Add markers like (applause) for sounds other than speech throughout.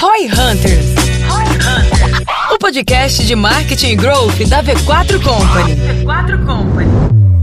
Roy Hunters. O podcast de marketing e growth da V4 Company. V4 Company.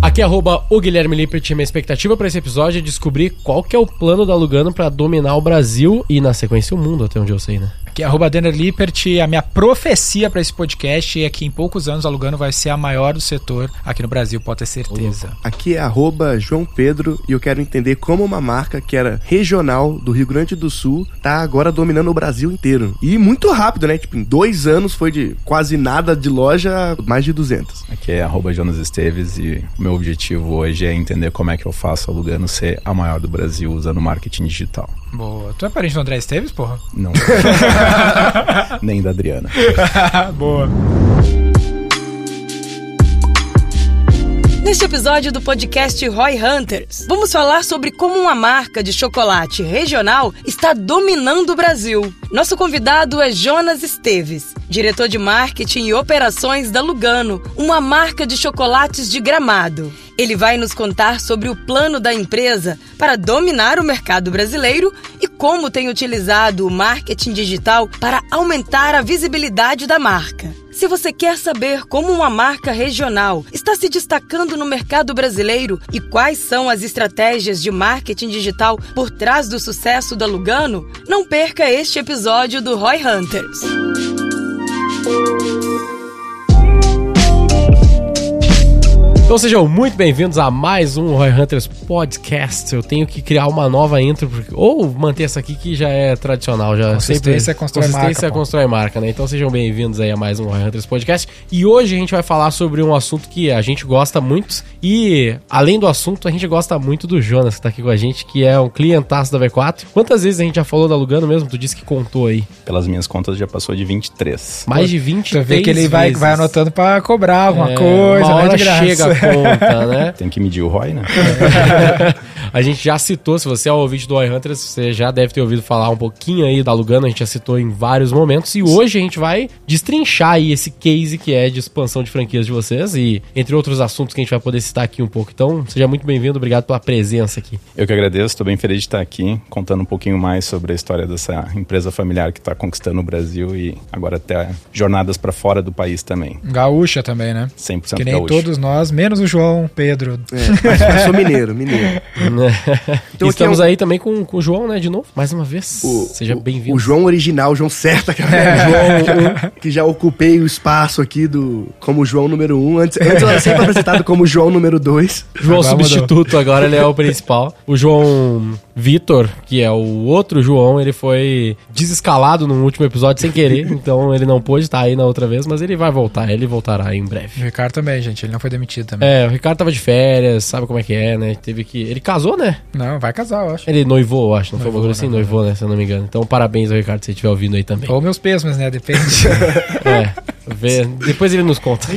Aqui é arroba o Guilherme Lippert. Minha expectativa para esse episódio é descobrir qual que é o plano da Lugano para dominar o Brasil e, na sequência, o mundo, até onde eu sei, né? Aqui é arroba Denner Lippert. A minha profecia para esse podcast é que em poucos anos a Lugano vai ser a maior do setor aqui no Brasil, pode ter certeza. Aqui é arroba João Pedro e eu quero entender como uma marca que era regional do Rio Grande do Sul tá agora dominando o Brasil inteiro. E muito rápido, né? Tipo, em dois anos foi de quase nada de loja, mais de 200. Aqui é arroba Jonas Esteves e o meu objetivo hoje é entender como é que eu faço a Lugano ser a maior do Brasil usando marketing digital. Boa. Tu é parente do André Esteves, porra? Não. (laughs) Nem da Adriana. Boa. Neste episódio do podcast Roy Hunters, vamos falar sobre como uma marca de chocolate regional está dominando o Brasil. Nosso convidado é Jonas Esteves, diretor de marketing e operações da Lugano, uma marca de chocolates de gramado. Ele vai nos contar sobre o plano da empresa para dominar o mercado brasileiro e como tem utilizado o marketing digital para aumentar a visibilidade da marca. Se você quer saber como uma marca regional está se destacando no mercado brasileiro e quais são as estratégias de marketing digital por trás do sucesso da Lugano, não perca este episódio do Roy Hunters. Então sejam muito bem-vindos a mais um Roy Hunters Podcast. Eu tenho que criar uma nova intro, porque, ou manter essa aqui que já é tradicional. Já consistência sempre, constrói consistência marca. constrói marca, né? Então sejam bem-vindos aí a mais um Roy Hunters Podcast. E hoje a gente vai falar sobre um assunto que a gente gosta muito. E, além do assunto, a gente gosta muito do Jonas, que tá aqui com a gente, que é um clientaço da V4. Quantas vezes a gente já falou da Lugano mesmo? Tu disse que contou aí. Pelas minhas contas, já passou de 23. Mais de 23 Tu vê que ele vai, vai anotando pra cobrar alguma é, coisa, uma né? hora De graça. chega conta, (laughs) né? Tem que medir o ROI, né? (laughs) a gente já citou, se você é o ouvinte do Roy Hunters, você já deve ter ouvido falar um pouquinho aí da Lugano, a gente já citou em vários momentos. E hoje a gente vai destrinchar aí esse case que é de expansão de franquias de vocês e entre outros assuntos que a gente vai poder citar aqui um pouco. Então, seja muito bem-vindo, obrigado pela presença aqui. Eu que agradeço, estou bem feliz de estar aqui contando um pouquinho mais sobre a história dessa empresa familiar que está conquistando o Brasil e agora até jornadas para fora do país também. Gaúcha também, né? 100% Que nem gaúcho. todos nós, menos o João Pedro. É, mas eu sou mineiro, mineiro. e estamos aí também com, com o João, né, de novo, mais uma vez. O, seja bem-vindo. O João original, o João certo, aquela João, que já ocupei o espaço aqui do como João número um. Antes, antes eu era sempre apresentado como João número dois. João Agora mudou. substituto, agora ele é o principal. O João Vitor, que é o outro João, ele foi desescalado no último episódio sem querer, (laughs) então ele não pôde estar aí na outra vez, mas ele vai voltar, ele voltará em O breve. Ricardo também, gente. Ele não foi demitido também. É, o Ricardo tava de férias, sabe como é que é, né? Teve que. Ele casou, né? Não, vai casar, eu acho. Ele noivou, eu acho, não foi uma Noivou, coisa assim? né? Noivou, né? Se eu não me engano. Então, parabéns ao Ricardo se ele estiver ouvindo aí também. Ou meus pêsames, né? Depende. (laughs) É, vê- depois ele nos conta. (laughs)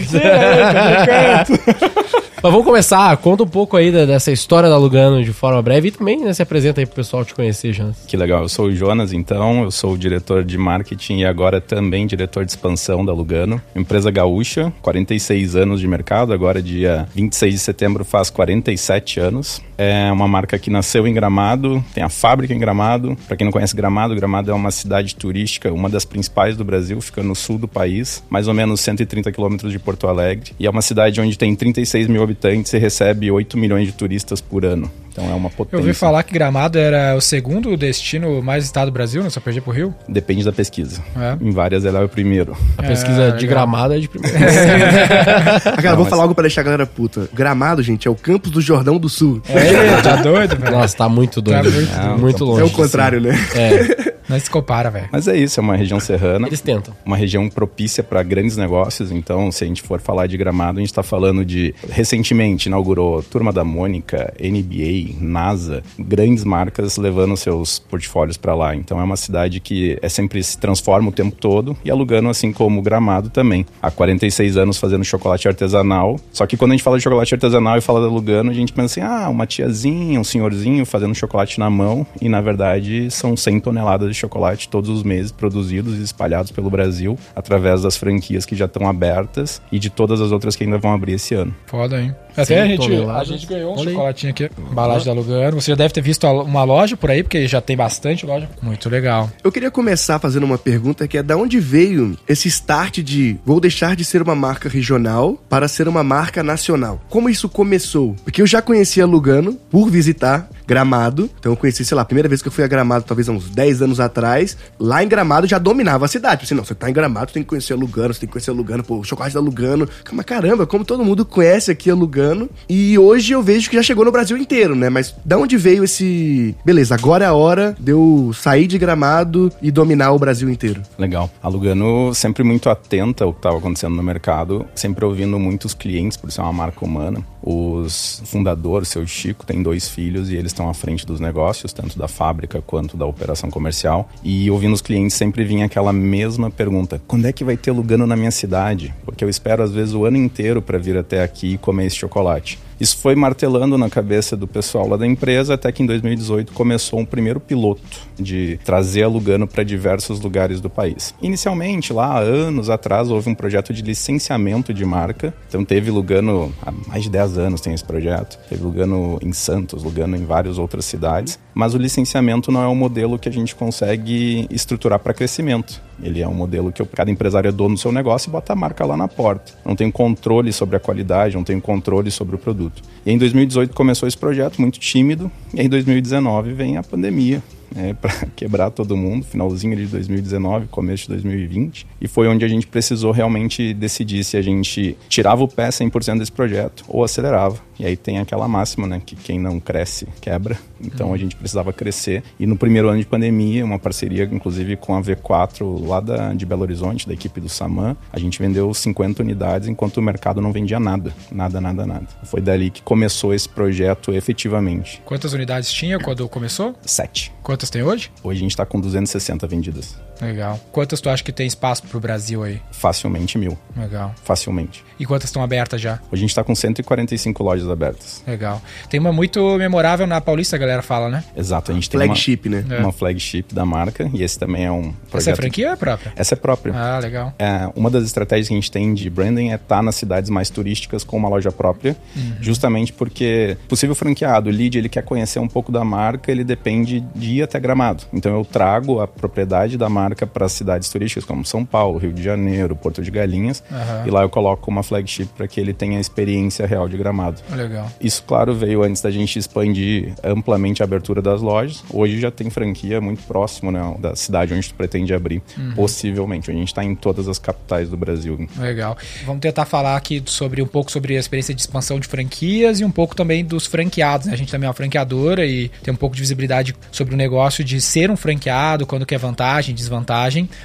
Mas vamos começar, conta um pouco aí da- dessa história da Lugano de forma breve e também né, se apresenta aí pro pessoal te conhecer, Jonas. Que legal, eu sou o Jonas, então, eu sou o diretor de marketing e agora também diretor de expansão da Lugano. Empresa gaúcha, 46 anos de mercado, agora dia 26 de setembro faz 47 anos. É uma marca que nasceu em Gramado, tem a fábrica em Gramado. Para quem não conhece Gramado, Gramado é uma cidade turística, uma das principais do Brasil, fica no sul do país, mais ou menos 130 quilômetros de Porto Alegre. E é uma cidade onde tem 36 mil habitantes e recebe 8 milhões de turistas por ano. Então é uma potência. Eu ouvi falar que Gramado era o segundo destino mais visitado do Brasil, não só perdi pro Rio. Depende da pesquisa. É. Em várias ela é o primeiro. A pesquisa É, de legal. gramado é de primeira. (laughs) Cara, vou falar algo pra deixar a galera puta. Gramado, gente, é o campus do Jordão do Sul. É, tá doido, velho? Nossa, tá muito doido. Tá muito muito, doido. longe. é o contrário, né? assim. É, (laughs) Não se compara, velho. Mas é isso, é uma região serrana. eles tentam. uma região propícia para grandes negócios. Então, se a gente for falar de Gramado, a gente está falando de recentemente inaugurou Turma da Mônica, NBA, NASA, grandes marcas levando seus portfólios para lá. Então, é uma cidade que é sempre se transforma o tempo todo e alugando assim como Gramado também. Há 46 anos fazendo chocolate artesanal. Só que quando a gente fala de chocolate artesanal e fala da Lugano, a gente pensa assim: "Ah, uma tiazinha, um senhorzinho fazendo chocolate na mão", e na verdade são 100 toneladas de chocolate todos os meses produzidos e espalhados pelo Brasil através das franquias que já estão abertas e de todas as outras que ainda vão abrir esse ano. Foda, hein? Até a gente, a gente ganhou um Olha aí. chocolatinho aqui, embalagem da Lugano. Você já deve ter visto uma loja por aí, porque já tem bastante loja. Muito legal. Eu queria começar fazendo uma pergunta que é da onde veio esse start de vou deixar de ser uma marca regional para ser uma marca nacional? Como isso começou? Porque eu já conhecia Lugano por visitar Gramado. Então eu conheci, sei lá, a primeira vez que eu fui a Gramado, talvez há uns 10 anos atrás. Lá em Gramado já dominava a cidade. Assim, não, você tá em Gramado, você tem que conhecer Lugano, você tem que conhecer Lugano, pô, o chocolate da Lugano. Mas caramba, como todo mundo conhece aqui a Lugano. E hoje eu vejo que já chegou no Brasil inteiro, né? Mas da onde veio esse. Beleza, agora é a hora de eu sair de Gramado e dominar o Brasil inteiro. Legal. A Lugano sempre muito atenta ao que estava acontecendo no mercado, sempre ouvindo muitos clientes, por ser uma marca humana. Os fundadores, seu Chico, tem dois filhos e eles estão à frente dos negócios, tanto da fábrica quanto da operação comercial. E ouvindo os clientes sempre vinha aquela mesma pergunta: quando é que vai ter Lugano na minha cidade? Porque eu espero às vezes o ano inteiro para vir até aqui e comer esse chocolate chocolate. Isso foi martelando na cabeça do pessoal lá da empresa, até que em 2018 começou um primeiro piloto de trazer a Lugano para diversos lugares do país. Inicialmente, lá há anos atrás, houve um projeto de licenciamento de marca. Então teve Lugano há mais de 10 anos tem esse projeto. Teve Lugano em Santos, Lugano em várias outras cidades. Mas o licenciamento não é um modelo que a gente consegue estruturar para crescimento. Ele é um modelo que cada empresário é dono do seu negócio e bota a marca lá na porta. Não tem controle sobre a qualidade, não tem controle sobre o produto. E em 2018 começou esse projeto muito tímido, e em 2019 vem a pandemia. Né, (laughs) para quebrar todo mundo, finalzinho de 2019, começo de 2020, e foi onde a gente precisou realmente decidir se a gente tirava o pé 100% desse projeto ou acelerava. E aí tem aquela máxima, né, que quem não cresce quebra. Então a gente precisava crescer. E no primeiro ano de pandemia, uma parceria inclusive com a V4 lá da, de Belo Horizonte, da equipe do Saman, a gente vendeu 50 unidades enquanto o mercado não vendia nada, nada, nada, nada. Foi dali que começou esse projeto efetivamente. Quantas unidades tinha quando começou? Sete. Quantas tem hoje? Hoje a gente está com 260 vendidas. Legal. Quantas tu acha que tem espaço pro Brasil aí? Facilmente mil. Legal. Facilmente. E quantas estão abertas já? Hoje a gente está com 145 lojas abertas. Legal. Tem uma muito memorável na Paulista, a galera fala, né? Exato, a gente tem Flagship, né? uma, É. uma flagship da marca e esse também é um projeto. Essa é franquia ou é própria? Essa é própria. Ah, legal. É, uma das estratégias que a gente tem de branding é estar nas cidades mais turísticas com uma loja própria, justamente porque possível franqueado, o lead, ele quer conhecer um pouco da marca, ele depende de ir até Gramado. Então eu trago a propriedade da marca para as cidades turísticas como São Paulo, Rio de Janeiro, Porto de Galinhas, Aham. e lá eu coloco uma flagship para que ele tenha a experiência real de Gramado. Legal. Isso, claro, veio antes da gente expandir amplamente a abertura das lojas. Hoje já tem franquia muito próximo né, da cidade onde tu pretende abrir, possivelmente. A gente está em todas as capitais do Brasil. Legal. Vamos tentar falar aqui sobre um pouco sobre a experiência de expansão de franquias e um pouco também dos franqueados. Né? A gente também é uma franqueadora e tem um pouco de visibilidade sobre o negócio de ser um franqueado, quando que é vantagem, desvantagem.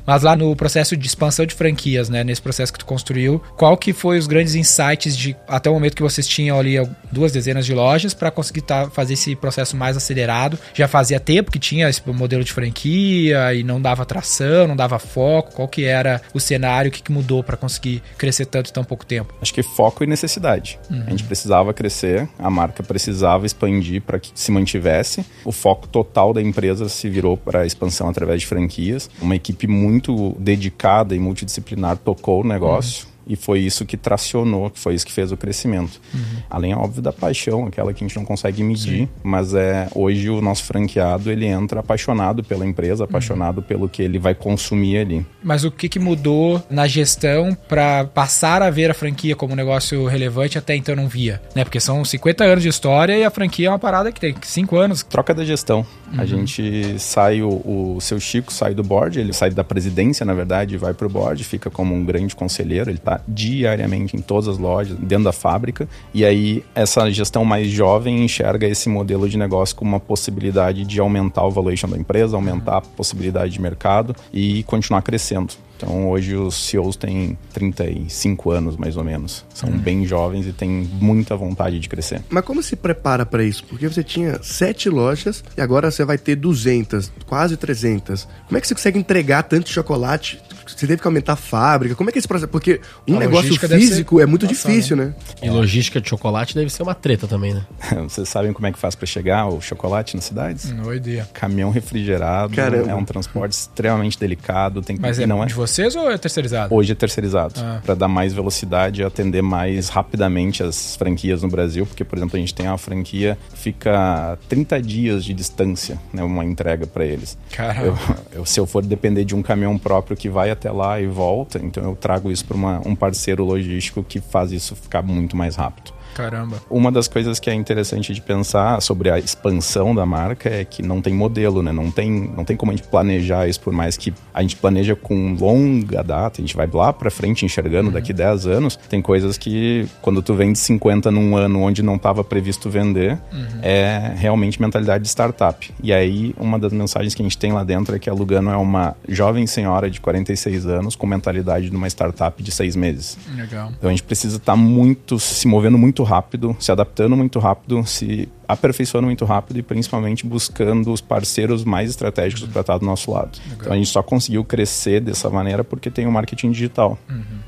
Mas lá no processo de expansão de franquias, né, nesse processo que tu construiu, qual que foi os grandes insights de até o momento que vocês tinham ali duas dezenas de lojas para conseguir tá, fazer esse processo mais acelerado? Já fazia tempo que tinha esse modelo de franquia e não dava tração, não dava foco. Qual que era o cenário, o que, que mudou para conseguir crescer tanto em tão pouco tempo? Acho que foco e necessidade. A gente precisava crescer, a marca precisava expandir para que se mantivesse. O foco total da empresa se virou para a expansão através de franquias. Uma equipe muito dedicada e multidisciplinar tocou o negócio. E foi isso que tracionou, que foi isso que fez o crescimento. Além, óbvio, da paixão, aquela que a gente não consegue medir, mas é hoje o nosso franqueado ele entra apaixonado pela empresa, apaixonado pelo que ele vai consumir ali. Mas o que, que mudou na gestão para passar a ver a franquia como um negócio relevante até então não via? Né? Porque são 50 anos de história e a franquia é uma parada que tem 5 anos. Troca da gestão. A gente sai, o, o seu Chico sai do board, ele sai da presidência, na verdade, e vai pro board, fica como um grande conselheiro, ele tá diariamente em todas as lojas, dentro da fábrica, e aí essa gestão mais jovem enxerga esse modelo de negócio como uma possibilidade de aumentar o valuation da empresa, aumentar a possibilidade de mercado e continuar crescendo. Então hoje os CEOs têm 35 anos mais ou menos. São bem jovens e têm muita vontade de crescer. Mas como se prepara para isso? Porque você tinha sete lojas e agora você vai ter 200, quase 300. Como é que você consegue entregar tanto chocolate? Você teve que aumentar a fábrica? Como é que é esse processo? Porque um A negócio físico é muito difícil, né? E logística de chocolate deve ser uma treta também, né? (laughs) Vocês sabem como é que faz para chegar o chocolate nas cidades? Não ideia. Caminhão refrigerado Caramba. é um transporte extremamente delicado. Tem que, Mas é, não é de vocês ou é terceirizado? Hoje é terceirizado, Ah. para dar mais velocidade e atender mais rapidamente as franquias no Brasil, porque, por exemplo, a gente tem uma franquia fica 30 dias de distância, né, uma entrega para eles. Caramba. Eu, eu- se eu for depender de um caminhão próprio que vai até lá e volta, então eu trago isso para um parceiro logístico que faz isso ficar muito mais rápido. Caramba. Uma das coisas que é interessante de pensar sobre a expansão da marca é que não tem modelo, né? Não tem, não tem como a gente planejar isso, por mais que a gente planeja com longa data, a gente vai lá pra frente enxergando daqui 10 anos, tem coisas que quando tu vende 50 num ano onde não estava previsto vender, é realmente mentalidade de startup. E aí, uma das mensagens que a gente tem lá dentro é que a Lugano é uma jovem senhora de 46 anos com mentalidade de uma startup de seis meses. Legal. Então a gente precisa estar muito, se movendo muito rápido, se adaptando muito rápido, se aperfeiçoando muito rápido e principalmente buscando os parceiros mais estratégicos para estar do nosso lado. Então a gente só conseguiu crescer dessa maneira porque tem o marketing digital.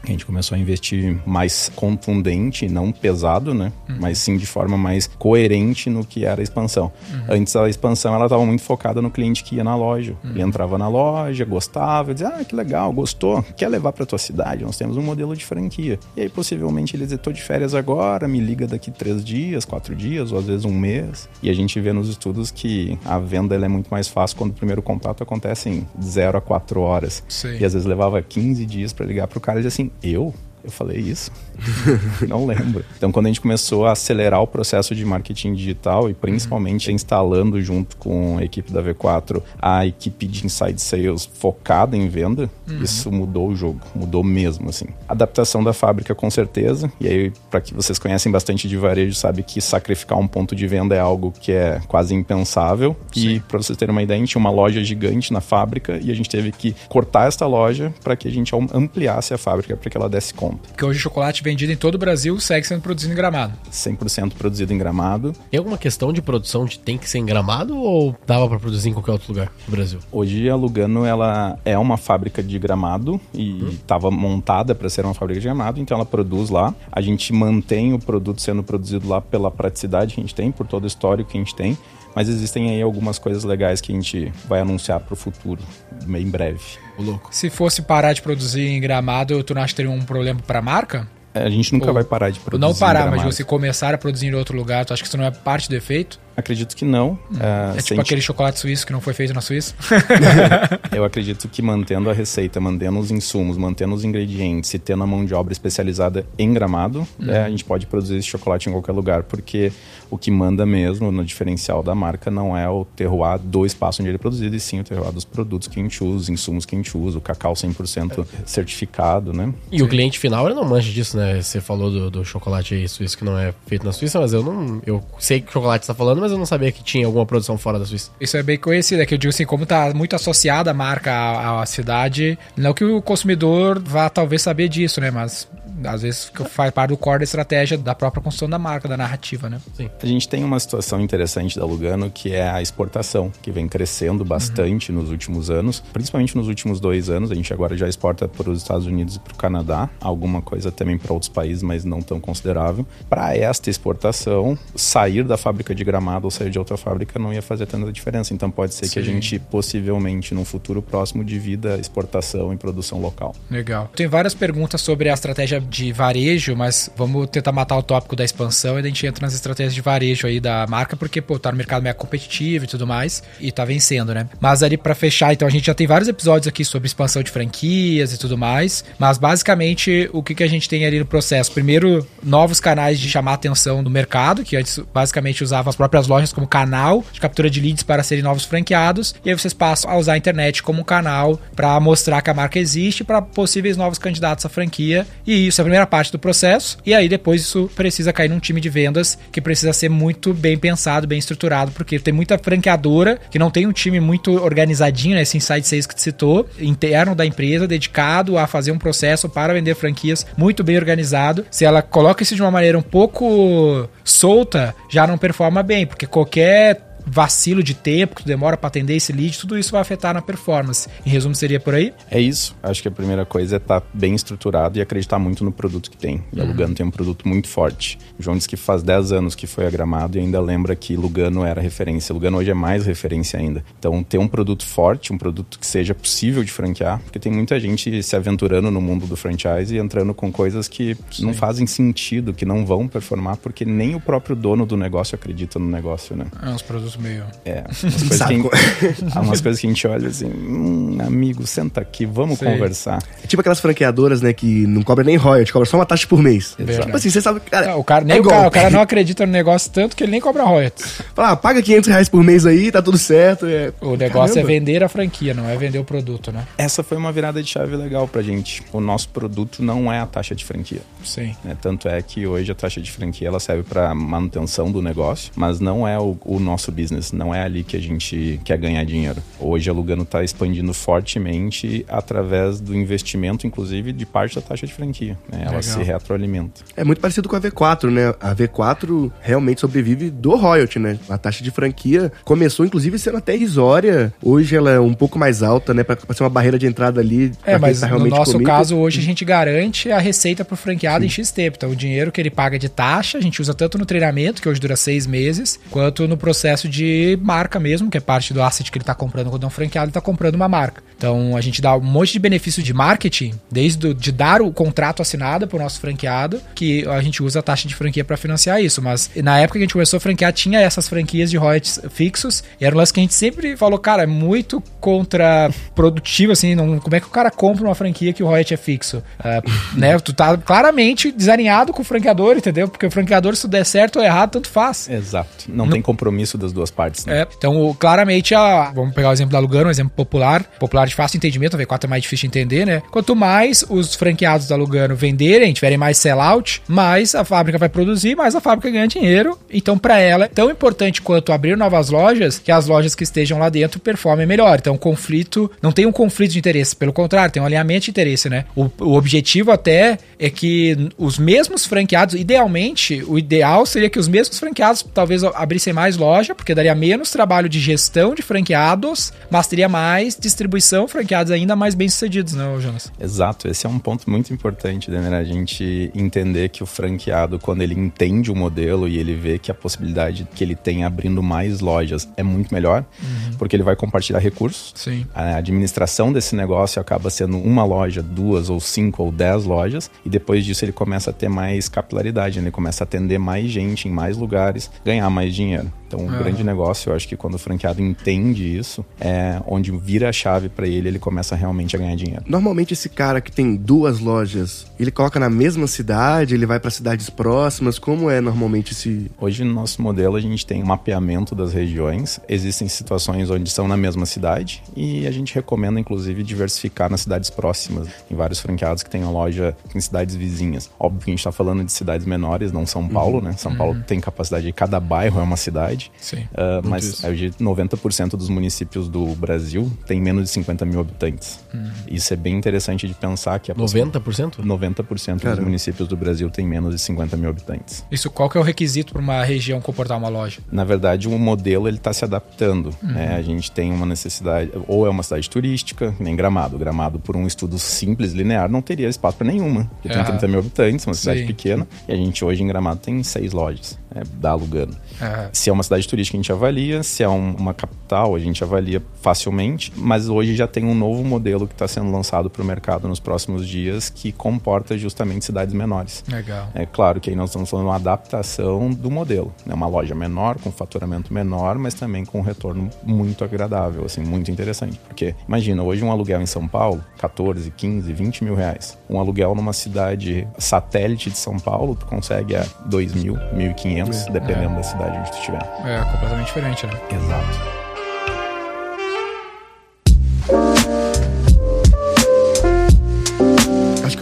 A gente começou a investir mais contundente, não pesado, né? Mas sim de forma mais coerente no que era a expansão. Antes a expansão ela estava muito focada no cliente que ia na loja. Ele entrava na loja, gostava, dizia: "Ah, que legal, gostou? Quer levar para tua cidade? Nós temos um modelo de franquia". E aí possivelmente ele dizia: "Tô de férias agora, me liga daqui três dias, quatro dias, ou às vezes um mês". E a gente vê nos estudos que a venda é muito mais fácil quando o primeiro contato acontece em 0 a 4 horas. Sei. E às vezes levava 15 dias para ligar pro cara e dizer assim: "Eu eu falei isso? (laughs) não lembro. Então, quando a gente começou a acelerar o processo de marketing digital e principalmente instalando junto com a equipe da V4 a equipe de inside sales focada em venda, isso mudou o jogo, mudou mesmo assim. Adaptação da fábrica com certeza. E aí, para que vocês conhecem bastante de varejo, sabe que sacrificar um ponto de venda é algo que é quase impensável. E para vocês terem uma ideia, a gente tinha uma loja gigante na fábrica e a gente teve que cortar esta loja para que a gente ampliasse a fábrica para que ela desse conta. Porque hoje o chocolate vendido em todo o Brasil segue sendo produzido em Gramado. 100% produzido em Gramado. Tem alguma questão de produção de tem que ser em gramado ou dava pra produzir em qualquer outro lugar do Brasil? Hoje a Lugano ela é uma fábrica de Gramado e estava montada para ser uma fábrica de Gramado, então ela produz lá. A gente mantém o produto sendo produzido lá pela praticidade que a gente tem, por todo o histórico que a gente tem. Mas existem aí algumas coisas legais que a gente vai anunciar para o futuro, bem breve. O louco. Se fosse parar de produzir em Gramado, tu não acha que teria um problema pra marca? A gente nunca Ou- vai parar de produzir. não em parar, mas você começar a produzir em outro lugar, tu acha que isso não é parte do efeito? Acredito que não. É É, tipo gente- aquele chocolate suíço que não foi feito na Suíça? (laughs) Eu acredito que mantendo a receita, mantendo os insumos, mantendo os ingredientes e tendo a mão de obra especializada em gramado, é, a gente pode produzir esse chocolate em qualquer lugar, porque o que manda mesmo no diferencial da marca não é o terroir do espaço onde ele é produzido, e sim o terroir dos produtos que a gente usa, os insumos que a gente usa, o cacau 100% certificado, né? E o cliente final, ele não mancha disso, né? Você falou do, do chocolate aí suíço que não é feito na Suíça, mas eu não. Eu sei que chocolate você tá falando, mas eu não sabia que tinha alguma produção fora da Suíça. Isso é bem conhecido, é que eu digo assim, como tá muito associada a marca à, à cidade, não que o consumidor vá talvez saber disso, né? Mas às vezes faz parte do core da estratégia da própria construção da marca, da narrativa, né? A gente tem uma situação interessante da Lugano que é a exportação, que vem crescendo bastante nos últimos anos, principalmente nos últimos dois anos. A gente agora já exporta para os Estados Unidos e para o Canadá, alguma coisa também para outros países, mas não tão considerável. Para esta exportação, sair da fábrica de Gramado ou sair de outra fábrica não ia fazer tanta diferença. Então pode ser que a Sim. gente possivelmente num futuro próximo divida exportação e produção local. Legal. Tem várias perguntas sobre a estratégia de varejo, mas vamos tentar matar o tópico da expansão e a gente entra nas estratégias de varejo aí da marca, porque, pô, tá no mercado meio competitivo e tudo mais, e tá vencendo, né? Mas ali pra fechar, então a gente já tem vários episódios aqui sobre expansão de franquias e tudo mais, mas basicamente o que, que a gente tem ali no processo? Primeiro, novos canais de chamar atenção do mercado, que antes basicamente usava as próprias lojas como canal de captura de leads para serem novos franqueados, e aí vocês passam a usar a internet como canal para mostrar que a marca existe para possíveis novos candidatos à franquia, e isso é a primeira parte do processo, e aí depois isso precisa cair num time de vendas que precisa ser muito bem pensado, bem estruturado, porque tem muita franqueadora que não tem um time muito organizadinho, né, esse inside sales que tu citou, interno da empresa, dedicado a fazer um processo para vender franquias muito bem organizado. Se ela coloca isso de uma maneira um pouco solta, já não performa bem, porque qualquer vacilo de tempo, que tu demora para atender esse lead, tudo isso vai afetar na performance. Em resumo, seria por aí? É isso. Acho que a primeira coisa é estar tá bem estruturado e acreditar muito no produto que tem. E a Lugano tem um produto muito forte. O João disse que faz 10 anos que foi a Gramado e ainda lembra que Lugano era referência. Lugano hoje é mais referência ainda. Então, ter um produto forte, um produto que seja possível de franquear, porque tem muita gente se aventurando no mundo do franchise e entrando com coisas que Sim. não fazem sentido, que não vão performar, porque nem o próprio dono do negócio acredita no negócio, né? É, uns produtos meio... É, (laughs) umas coisas, que, umas coisas que a gente olha assim, hum, amigo, senta aqui, vamos Sim. conversar. É tipo aquelas franqueadoras, né, que não cobra nem royalty, cobra só uma taxa por mês. Exato. Tipo assim, você sabe, cara, é, o cara, nem é o, cara, o cara não acredita no negócio tanto que ele nem cobra royalty. Fala, ah, paga 500 reais por mês aí, tá tudo certo. É... O negócio Caramba. é vender a franquia, não é vender o produto, né? Essa foi uma virada de chave legal pra gente. O nosso produto não é a taxa de franquia. Sim. Né? Tanto é que hoje a taxa de franquia ela serve para manutenção do negócio, mas não é o, o, nosso business, não é ali que a gente quer ganhar dinheiro. Hoje a Lugano está expandindo fortemente através do investimento, inclusive, de parte da taxa de franquia. Né? Ela Legal. se retroalimenta. É muito parecido com a V4, né? A V4 realmente sobrevive do royalty, né? A taxa de franquia começou, inclusive, sendo até irrisória. Hoje ela é um pouco mais alta, né? Para ser uma barreira de entrada ali. É, mas tá no nosso comigo. caso, hoje a gente garante a receita para o franqueado Sim. em X tempo. Então, o dinheiro que ele paga de taxa, a gente usa tanto no treinamento, que hoje dura seis meses, quanto no processo de marca mesmo, que é parte do asset que ele está comprando quando é um franqueado, ele está comprando uma marca. Então, a gente dá um monte de benefício de marketing, desde do, de dar o contrato assinado para o nosso franqueado, que a gente usa a taxa de franquia para financiar isso. Mas na época que a gente começou a franquear, tinha essas franquias de royalties fixos, e era um lance que a gente sempre falou, cara, é muito contraprodutivo, assim, não, como é que o cara compra uma franquia que o royalty é fixo? Uh, né? Tu tá claramente desalinhado com o franqueador, entendeu? Porque o franqueador, se der certo ou errado, tanto faz. Exato. Não, não... tem compromisso das duas partes, né? É, então, claramente, a, vamos pegar o exemplo da Lugano, um exemplo popular, popular de fácil entendimento, a V4 é mais difícil de entender, né? Quanto mais os franqueados da Lugano venderem, tiverem mais sellout, mais a fábrica vai produzir, mais a fábrica ganha dinheiro. Então, para ela, é tão importante quanto abrir novas lojas, que as lojas que estejam lá dentro performem melhor. Então, o conflito, não tem um conflito de interesse, pelo contrário, tem um alinhamento de interesse, né? O, o objetivo até é que os mesmos franqueados, idealmente, o ideal seria que os mesmos franqueados talvez abrissem mais loja, porque daria menos trabalho de gestão de franqueados, mas teria mais distribuição, franqueados ainda mais bem-sucedidos, né, Jonas? Exato, esse é um ponto muito importante, né, a gente entender que o franqueado, quando ele entende o modelo e ele vê que a possibilidade que ele tem abrindo mais lojas é muito melhor, uhum. porque ele vai compartilhar recursos. Sim. A administração desse negócio acaba sendo uma loja, duas ou cinco ou dez lojas, e depois disso ele começa a ter mais capilaridade, né? ele começa a atender mais gente em mais lugares, ganhar mais dinheiro. Então, um grande negócio, eu acho que quando o franqueado entende isso, é onde vira a chave para ele, ele começa realmente a ganhar dinheiro. Normalmente esse cara que tem duas lojas, ele coloca na mesma cidade, ele vai para cidades próximas, como é normalmente esse Hoje no nosso modelo a gente tem um mapeamento das regiões. Existem situações onde são na mesma cidade e a gente recomenda inclusive diversificar nas cidades próximas. Tem vários franqueados que têm a loja em cidades vizinhas. Óbvio que a gente está falando de cidades menores, não São Paulo, uhum. né? São uhum. Paulo tem capacidade de cada bairro é uma cidade cidade. Sim. Uh, mas hoje 90% dos municípios do Brasil tem menos de 50 mil habitantes. Uhum. Isso é bem interessante de pensar que a 90%? 90% dos municípios do Brasil tem menos de 50 mil habitantes. Isso qual que é o requisito para uma região comportar uma loja? Na verdade, o modelo ele está se adaptando. Uhum. Né? A gente tem uma necessidade, ou é uma cidade turística, nem Gramado. Gramado, por um estudo simples, linear, não teria espaço para nenhuma. Porque tem 30 mil habitantes, uma cidade Sim. pequena, e a gente hoje em Gramado tem seis lojas é, da Lugano. Uhum. Se é uma cidade turística, a gente avalia. Se é um, uma capital, a gente avalia facilmente. Mas hoje já tem um novo modelo que está sendo lançado para o mercado nos próximos dias que comporta justamente cidades menores. Legal. É claro que aí nós estamos falando uma adaptação do modelo. É né? uma loja menor, com faturamento menor, mas também com um retorno muito agradável, assim, muito interessante. Porque imagina, hoje um aluguel em São Paulo, 14, 15, 20 mil reais. Um aluguel numa cidade satélite de São Paulo, tu consegue a 2 mil, 1.500, é. dependendo é. da cidade onde tu estiver. É, completamente diferente, né? Exato.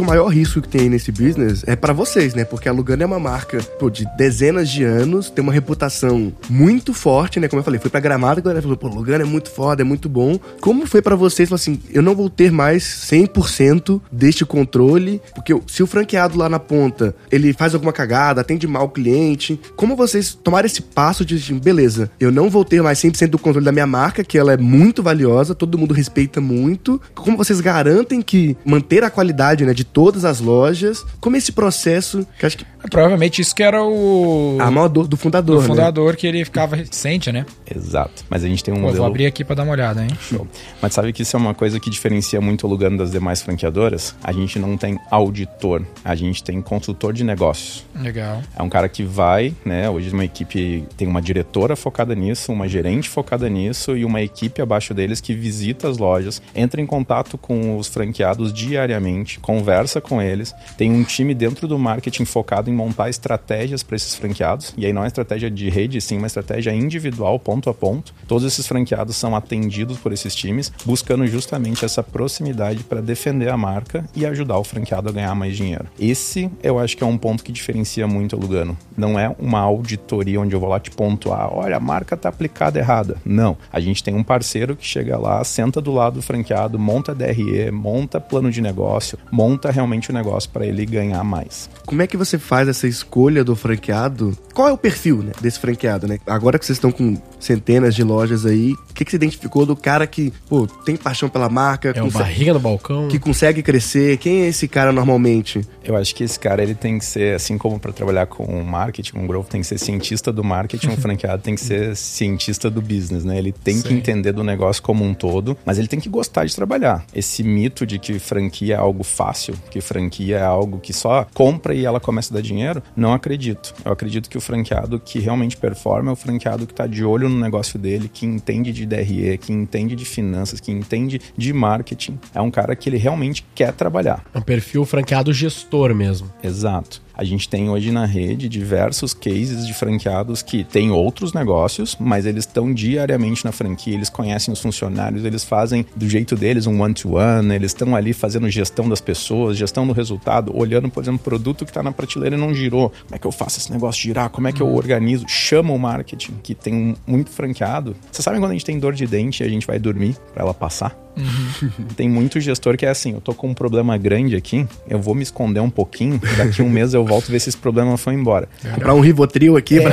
O maior risco que tem nesse business é para vocês, né? Porque a Lugano é uma marca pô, de dezenas de anos, tem uma reputação muito forte, né? Como eu falei, foi pra Gramado, a galera falou, pô, Lugano é muito foda, é muito bom. Como foi para vocês, assim, eu não vou ter mais 100% deste controle, porque se o franqueado lá na ponta, ele faz alguma cagada, atende mal o cliente, como vocês tomaram esse passo de, assim, beleza, eu não vou ter mais 100% do controle da minha marca, que ela é muito valiosa, todo mundo respeita muito. Como vocês garantem que manter a qualidade, né, de todas as lojas, como esse processo, que acho que É, Provavelmente isso que era o. a maior dor do fundador, do né? fundador que ele ficava recente, né? Exato. Mas a gente tem um Pô, modelo... vou abrir aqui pra dar uma olhada, hein? Show. Mas sabe que isso é uma coisa que diferencia muito o Lugano das demais franqueadoras? A gente não tem auditor, a gente tem consultor de negócios. Legal. É um cara que vai, né? Hoje uma equipe tem uma diretora focada nisso, uma gerente focada nisso e uma equipe abaixo deles que visita as lojas, entra em contato com os franqueados diariamente, conversa com eles. Tem um time dentro do marketing focado em montar estratégias para esses franqueados. E aí não é estratégia de rede, sim uma estratégia individual, ponto a ponto. Todos esses franqueados são atendidos por esses times, buscando justamente essa proximidade para defender a marca e ajudar o franqueado a ganhar mais dinheiro. Esse eu acho que é um ponto que diferencia muito a Lugano. Não é uma auditoria onde eu vou lá te pontuar, olha, a marca tá aplicada errada. Não. A gente tem um parceiro que chega lá, senta do lado do franqueado, monta DRE, monta plano de negócio, monta realmente o negócio para ele ganhar mais. Como é que você faz essa escolha do franqueado? Qual é o perfil né, desse franqueado, né? Agora que vocês estão com centenas de lojas aí, o que, que você identificou do cara que, pô, tem paixão pela marca, É o conse- barriga no balcão. que consegue crescer? Quem é esse cara normalmente? Eu acho que esse cara ele tem que ser, assim como para trabalhar com marketing, com growth, tem que ser cientista do marketing, um (laughs) franqueado tem que ser cientista do business, né? Ele tem que Sim. entender do negócio como um todo, mas ele tem que gostar de trabalhar. Esse mito de que franquia é algo fácil, que franquia é algo que só compra e ela começa a dar dinheiro, não acredito. Eu acredito que o franqueado que realmente performa é o franqueado que está de olho no negócio dele, que entende de DRE, que entende de finanças, que entende de marketing. É um cara que ele realmente quer trabalhar. É um perfil franqueado gestor mesmo. Exato. A gente tem hoje na rede diversos cases de franqueados que têm outros negócios, mas eles estão diariamente na franquia, eles conhecem os funcionários, eles fazem do jeito deles um one-to-one, eles estão ali fazendo gestão das pessoas, gestão do resultado, olhando, por exemplo, produto que está na prateleira e não girou. Como é que eu faço esse negócio girar? Como é que eu organizo? Chama o marketing, que tem um- muito franqueado. Vocês sabem quando a gente tem dor de dente e a gente vai dormir para ela passar? Tem muito gestor que é assim, eu tô com um problema grande aqui, eu vou me esconder um pouquinho, daqui um (laughs) mês eu volto ver se esse problema foi embora. Comprar um Rivotril aqui pra...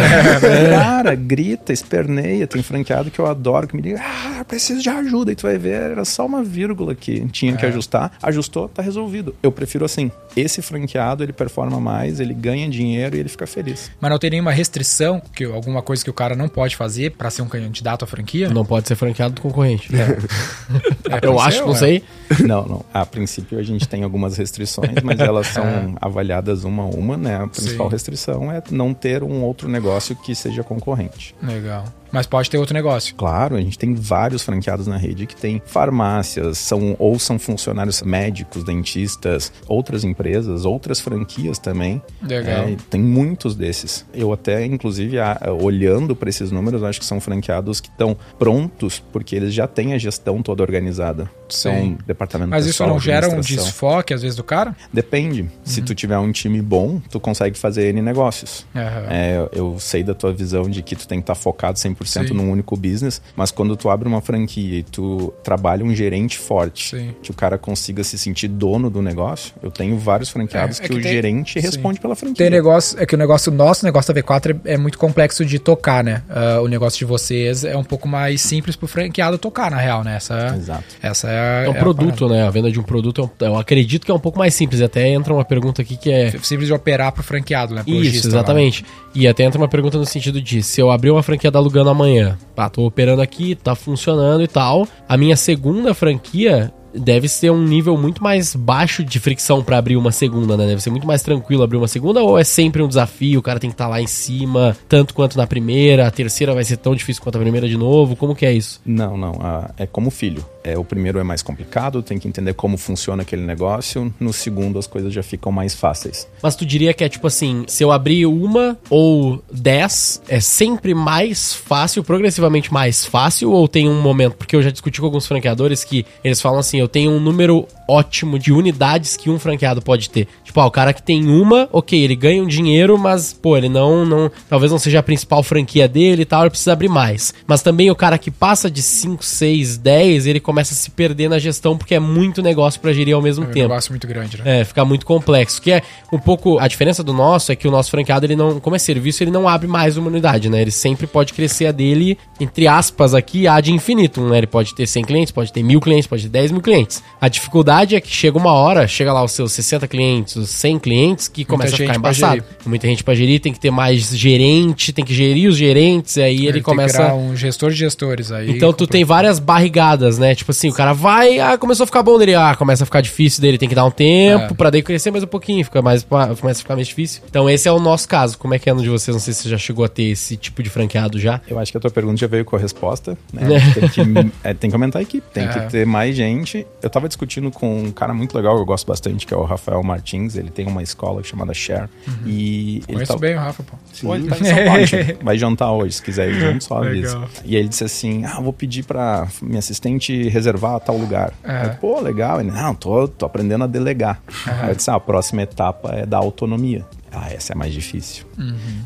Cara, grita, esperneia, tem franqueado que eu adoro, que me diga, ah, preciso de ajuda, e tu vai ver, era só uma vírgula que tinha que ajustar, ajustou, tá resolvido. Eu prefiro assim, esse franqueado, ele performa mais, ele ganha dinheiro e ele fica feliz. Mas não tem nenhuma restrição, que, alguma coisa que o cara não pode fazer pra ser um candidato à franquia? Não pode ser franqueado do concorrente. É, Eu acho, ser, não ué. sei. (laughs) Não, não. A princípio a gente tem algumas restrições, mas elas (laughs) É. são avaliadas uma a uma, né? A principal Sim. restrição é não ter um outro negócio que seja concorrente. Legal. Mas pode ter outro negócio. Claro, a gente tem vários franqueados na rede que tem farmácias, são ou são funcionários médicos, dentistas, outras empresas, outras franquias também. Legal. É, tem muitos desses. Eu até, inclusive, olhando para esses números, acho que são franqueados que estão prontos porque eles já têm a gestão toda organizada. São Sim. departamento Mas isso pessoal, não gera um desfoque, às vezes, do cara? Depende. Se tu tiver um time bom, tu consegue fazer N negócios. Aham. É, eu sei da tua visão de que tu tem que estar focado 100% Sim. num único business, mas quando tu abre uma franquia e tu trabalha um gerente forte, Sim. que o cara consiga se sentir dono do negócio, eu tenho vários franqueados É, é que, que o tem- gerente Sim. responde pela franquia. Tem negócio, é que o negócio, nosso negócio da V4 é, é muito complexo de tocar, né? Ah, o negócio de vocês é um pouco mais simples pro franqueado tocar, na real, né? Essa, Exato. essa é, É um a produto, né? A venda de um produto, é um- eu acredito que é um pouco mais simples. Até entra uma pergunta aqui que é... Simples de operar pro franqueado, né? Pro Isso, lojista lá. exatamente. E até entra uma pergunta no sentido de se eu abrir uma franquia da Lugano amanhã, tá, tô operando aqui, tá funcionando e tal, a minha segunda franquia deve ser um nível muito mais baixo de fricção pra abrir uma segunda, né? Deve ser muito mais tranquilo abrir uma segunda ou é sempre um desafio, o cara tem que estar lá em cima, tanto quanto na primeira, a terceira vai ser tão difícil quanto a primeira de novo, como que é isso? Não, não. é como filho. É, o primeiro é mais complicado, tem que entender como funciona aquele negócio. No segundo, as coisas já ficam mais fáceis. Mas tu diria que é tipo assim, se eu abrir uma ou dez, é sempre mais fácil, progressivamente mais fácil, ou tem um momento? Porque eu já discuti com alguns franqueadores que eles falam assim, eu tenho um número ótimo de unidades que um franqueado pode ter. Tipo, ah, o cara que tem uma, ok, ele ganha um dinheiro, mas, pô, ele não, não. Talvez não seja a principal franquia dele e tal, ele precisa abrir mais. Mas também o cara que passa de 5, 6, 10, ele começa a se perder na gestão porque é muito negócio para gerir ao mesmo É um tempo. negócio muito grande, né? É, fica muito complexo. Que é um pouco. A diferença do nosso é que o nosso franqueado, ele não. Como é serviço, ele não abre mais uma unidade, né? Ele sempre pode crescer a dele, entre aspas, aqui, a de infinito, né? Ele pode ter 100 clientes, pode ter mil clientes, pode ter 10 mil clientes. A dificuldade é que chega uma hora, chega lá os seus 60 clientes, os 100 clientes, que começa a ficar embaçado. Muita gente pra gerir, tem que ter mais gerente, tem que gerir os gerentes, aí ele, tem que começa. um gestor de gestores aí. Então tu tem várias barrigadas, né? Tipo assim, o cara vai, ah, começou a ficar bom dele, ah, começa a ficar difícil dele, tem que dar um tempo É. pra daí crescer mais um pouquinho, fica mais, começa a ficar mais difícil. Então esse é o nosso caso. Como é que é no de vocês? Não sei se você já chegou a ter esse tipo de franqueado já. Eu acho que a tua pergunta já veio com a resposta, né? É. Tem, que, é, tem que aumentar a equipe, tem É. que ter mais gente. Eu tava discutindo com um cara muito legal que eu gosto bastante, que é o Rafael Martins. Ele tem uma escola chamada Share. E ele Conheço tá- bem o Rafa, pô. Pô, ele tá em (laughs) São Paulo, vai jantar hoje, se quiser ir junto, só (laughs) avisa. Legal. E ele disse assim, ah, vou pedir pra minha assistente reservar tal lugar. É. Eu, Pô, legal. Ele, não, tô, tô aprendendo a delegar. Aí eu disse, ah, a próxima etapa é dar autonomia. Ah, essa é mais difícil.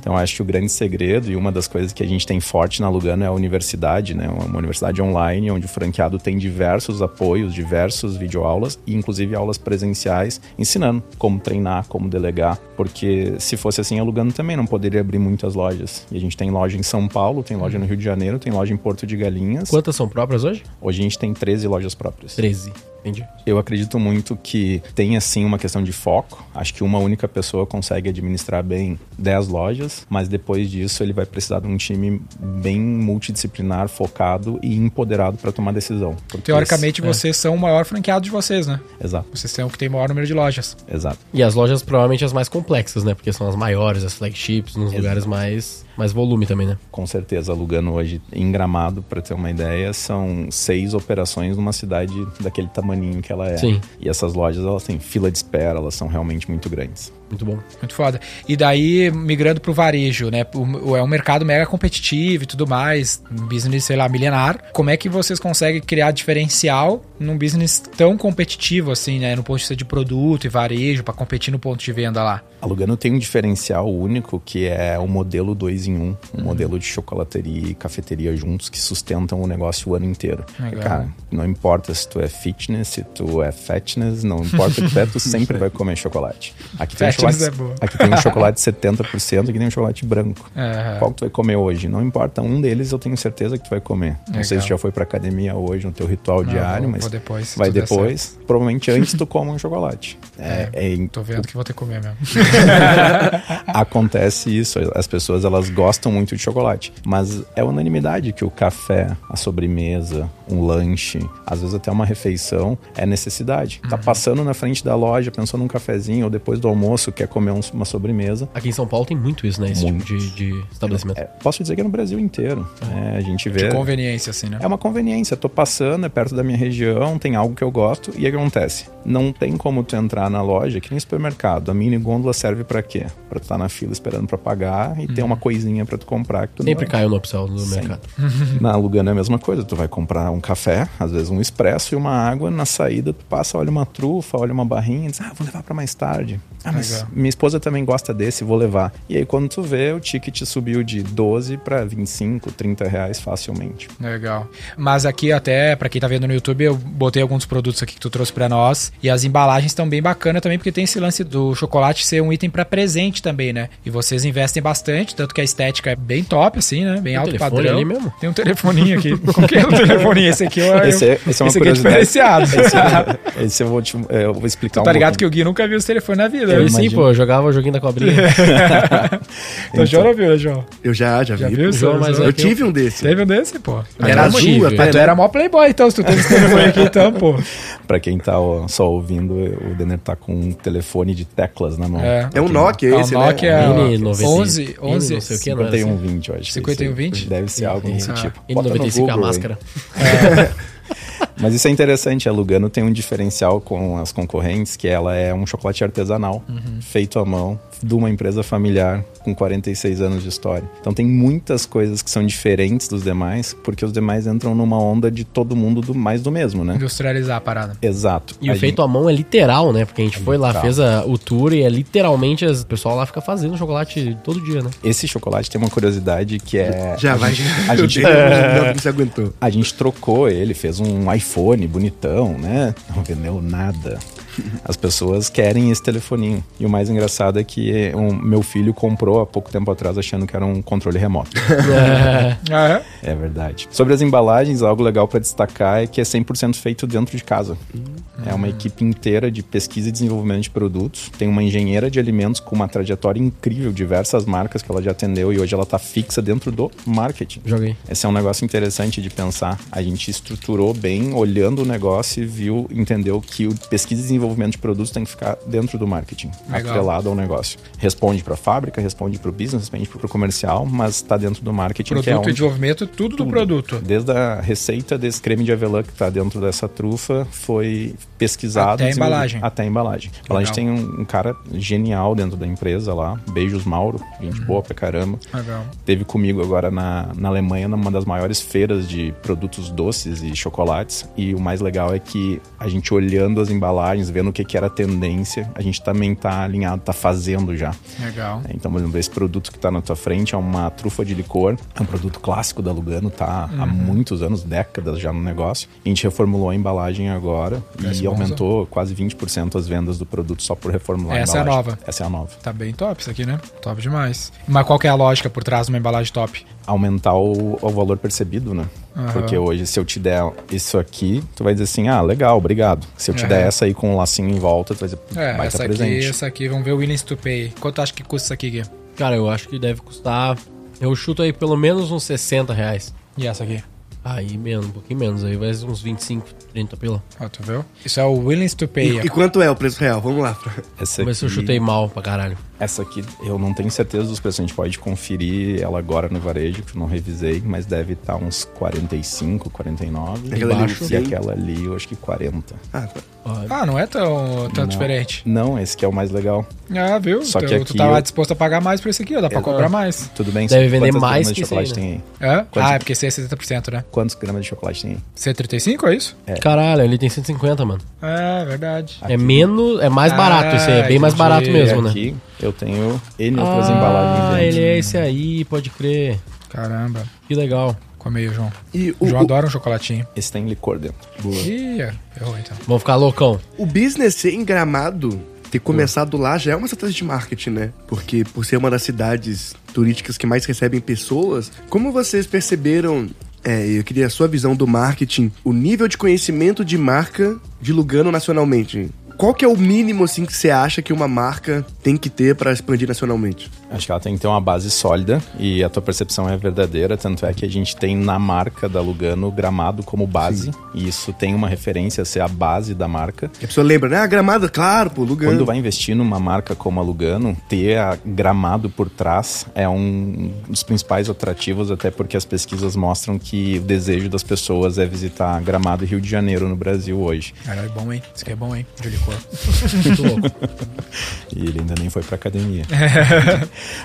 Então, eu acho que o grande segredo e uma das coisas que a gente tem forte na Lugano é a universidade, né? Uma universidade online onde o franqueado tem diversos apoios, diversos videoaulas e inclusive aulas presenciais ensinando como treinar, como delegar, porque se fosse assim, a Lugano também não poderia abrir muitas lojas. E a gente tem loja em São Paulo, tem loja no Rio de Janeiro, tem loja em Porto de Galinhas. Quantas são próprias hoje? Hoje a gente tem 13 lojas próprias. 13. Entendi. Eu acredito muito que tem assim uma questão de foco. Acho que uma única pessoa consegue administrar bem 10 lojas, mas depois disso ele vai precisar de um time bem multidisciplinar, focado e empoderado para tomar decisão. Teoricamente, é. vocês são o maior franqueado de vocês, né? esse- Exato, Vocês são o que tem o maior número de lojas. exato. E as lojas provavelmente as mais complexas, né? Porque são as maiores, as flagships, nos lugares mais, mais volume também, né? Com certeza, a Lugano hoje em Gramado, para ter uma ideia, são seis operações numa cidade daquele tamaninho que ela é. Sim. E essas lojas, elas têm fila de espera, elas são realmente muito grandes. Muito bom. Muito foda. E daí, migrando pro varejo, né? O- É um mercado mega competitivo e tudo mais. Um business, sei lá, milenar. Como é que vocês conseguem criar diferencial num business tão competitivo, assim, né? No ponto de vista de produto e varejo, pra competir no ponto de venda lá? A Lugano tem um diferencial único que é o modelo 2 em 1, um, um modelo de chocolateria e cafeteria juntos que sustentam o negócio o ano inteiro. Legal. Cara, não importa se tu é fitness, se tu é fatness, não importa o que tu é, tu (laughs) sempre vai comer chocolate. Aqui tem, um chocolate, é aqui tem um (laughs) chocolate 70%, aqui tem um chocolate branco. É. Qual que tu vai comer hoje? Não importa, um deles eu tenho certeza que tu vai comer. Não sei Legal. se já foi pra academia hoje no teu ritual Não, diário, mas depois, vai depois. Provavelmente antes tu (laughs) come um chocolate. É, é, Tô vendo que vou ter que comer mesmo. (laughs) acontece isso. As pessoas elas gostam muito de chocolate, mas é unanimidade que o café, a sobremesa, um lanche, às vezes até uma refeição é necessidade. Tá passando na frente da loja, pensou num cafezinho ou depois do almoço quer comer um- uma sobremesa. Aqui em São Paulo tem muito isso, né? Esse Muito. tipo de, de estabelecimento. É, posso dizer que é no Brasil inteiro. né? a gente vê. De conveniência, assim, né? É uma conveniência. Tô passando, é perto da minha região, tem algo que eu gosto. E o que acontece? Não tem como tu entrar na loja, que nem supermercado. A mini gôndola serve pra quê? Pra tu estar na fila esperando pra pagar e ter uma coisinha pra tu comprar. Que tu Sempre não- caiu no no Sempre. mercado. (laughs) Na Lugano é a mesma coisa. Tu vai comprar um café, às vezes um expresso e uma água. Na saída, tu passa, olha uma trufa, olha uma barrinha e diz, ah, vou levar pra mais tarde. Ah, mas Legal. minha esposa também gosta desse, vou levar. E aí, quando tu vê, o ticket subiu de 12 pra 25, 30 reais facilmente. Legal. Mas aqui até, pra quem tá vendo no YouTube, eu botei alguns produtos aqui que tu trouxe pra nós. E as embalagens estão bem bacanas também, porque tem esse lance do chocolate ser um item pra presente também, né? E vocês investem bastante, tanto que a estética é bem top, assim, né? Bem Tem alto padrão. ali mesmo? Tem um telefoninho aqui. (laughs) Qual que é o telefoninho? Esse aqui eu, Esse é- esse é uma esse aqui é diferenciado. Esse, (laughs) esse eu vou te, é, eu vou explicar Tu tá um ligado pouquinho. que o Gui nunca viu esse telefone na vida, né? sim, pô, eu jogava o joguinho da cobrinha. (laughs) (laughs) Então, João não viu, né, João? Eu já, já, Já vi. viu? João, mas? Eu tive um desse. Teve um desse, pô. Mas Era azul até, tu né? era mó playboy, então, se tu teve esse telefone aqui, então, pô. Pra quem tá ó, só ouvindo, o Denner tá com um telefone de teclas na mão. É. É um Nokia É um esse, Nokia né? N90. 11, 11, N não sei o que, assim? 5120, eu acho. que é isso aí. 5120? Deve ser algo desse tipo. Bota no N95 a Google aí. (laughs) Mas isso é interessante, a Lugano tem um diferencial com as concorrentes, que ela é um chocolate artesanal, feito à mão, de uma empresa familiar com 46 anos de história. Então tem muitas coisas que são diferentes dos demais, porque os demais entram numa onda de todo mundo do mais do mesmo, né? Industrializar a parada. Exato. E o A feito à mão é literal, né? Porque a gente foi lá, literal. fez a- o tour e é literalmente as- o pessoal lá fica fazendo chocolate todo dia, né? Esse chocolate tem uma curiosidade que é. Já a vai. gente- (laughs) a gente- não se aguentou. A gente trocou ele, fez um iPhone bonitão, né? Não vendeu nada. As pessoas querem esse telefoninho. E o mais engraçado é que o meu filho comprou há pouco tempo atrás achando que era um controle remoto. (laughs) Ah, é? É verdade. Sobre as embalagens, algo legal para destacar é que é 100% feito dentro de casa. É uma equipe inteira de pesquisa e desenvolvimento de produtos. Tem uma engenheira de alimentos com uma trajetória incrível, diversas marcas que ela já atendeu e hoje ela está fixa dentro do marketing. Joguei. Esse é um negócio interessante de pensar. A gente estruturou bem, olhando o negócio e viu, entendeu que o pesquisa e desenvolvimento de produtos tem que ficar dentro do marketing, Legal. atrelado ao negócio. Responde para a fábrica, responde para o business, responde para o comercial, mas está dentro do marketing, que é Produto e onde desenvolvimento, tudo, do tudo. produto. Desde a receita desse creme de avelã que está dentro dessa trufa foi pesquisado. Até a embalagem. Até a embalagem. A gente tem um, um cara genial dentro da empresa lá. Beijos, Mauro. Gente Uhum. boa pra caramba. Legal. Teve comigo agora na, na Alemanha, numa das maiores feiras de produtos doces e chocolates. E o mais legal é que a gente olhando as embalagens, vendo o que, que era tendência, a gente também tá alinhado, tá fazendo já. Legal. É, Então, por exemplo, esse produto que está na tua frente é uma trufa de licor, é um produto clássico da Lugano, tá há muitos anos, décadas já no negócio. A gente reformulou a embalagem agora Parece e bonza. aumentou quase 20% as vendas do produto só por reformular Essa é a a embalagem. nova. Essa é a nova. Tá bem top isso aqui, né? Top demais. Mas qual que é a lógica por trás de uma embalagem top? Aumentar o, o valor percebido, né? Aham. Porque hoje, se eu te der isso aqui, tu vai dizer assim, ah, legal, obrigado. Se eu te Aham. der essa aí com um lacinho em volta, tu vai dizer, É, baita essa aqui, presente. essa aqui, vamos ver o Williams to Pay. Quanto acha que custa isso aqui, Gui? Cara, eu acho que deve custar. Eu chuto aí pelo menos uns 60 reais. E essa aqui? Aí menos, um pouquinho menos. Aí vai ser uns 25, 30 pila. Ó, tu viu? Isso é o Williams to Pay. E, e quanto é o preço real? Vamos lá. Essa Vamos ver se eu chutei mal pra caralho. Essa aqui, eu não tenho certeza dos preços. A gente pode conferir ela agora no varejo, que eu não revisei, mas deve estar uns 45, 49. Aquela e sim. aquela ali, eu acho que 40. Ah, tá. Ah, não é tão, tão Não. diferente. Não, esse que é o mais legal. Ah, viu? Só tu, que tu aqui tava eu- disposto a pagar mais por isso aqui, ó. Dá pra É. cobrar mais. Tudo bem? Deve vender mais gramas de chocolate aí, tem aí? É? Quantos- Ah, é porque você é 70%, né? Quantos gramas de chocolate tem aí? 135, é isso? Caralho, ele tem 150, mano. É, verdade. É menos. É mais barato Ah, esse aí. É bem mais entendi. barato mesmo, né? Eu tenho N outras Ah, embalagens dentro. ele é esse aí, pode crer. Caramba. Que legal. Come aí, João. E O João o, adora um chocolatinho. Esse tem licor dentro. Ih, errou então. Vamos ficar loucão. o business ser em Gramado, ter começado lá já é uma estratégia de marketing, né? Porque por ser uma das cidades turísticas que mais recebem pessoas, como vocês perceberam É, eu queria a sua visão do marketing, o nível de conhecimento de marca de Lugano nacionalmente. Qual que é o mínimo assim que você acha que uma marca tem que ter para expandir nacionalmente? Acho que ela tem que ter uma base sólida e a tua percepção é verdadeira, tanto é que a gente tem na marca da Lugano Gramado como base, e isso tem uma referência a ser a base da marca. E a pessoa lembra, né? Ah, Gramado, claro, pô, Lugano. Quando vai investir numa marca como a Lugano, ter a Gramado por trás é um dos principais atrativos, até porque as pesquisas mostram que o desejo das pessoas é visitar Gramado e Rio de Janeiro no Brasil hoje. Caralho, bom, hein? Isso aqui é bom, hein? De licor. (laughs) Muito louco. E ele ainda nem foi pra academia. (laughs)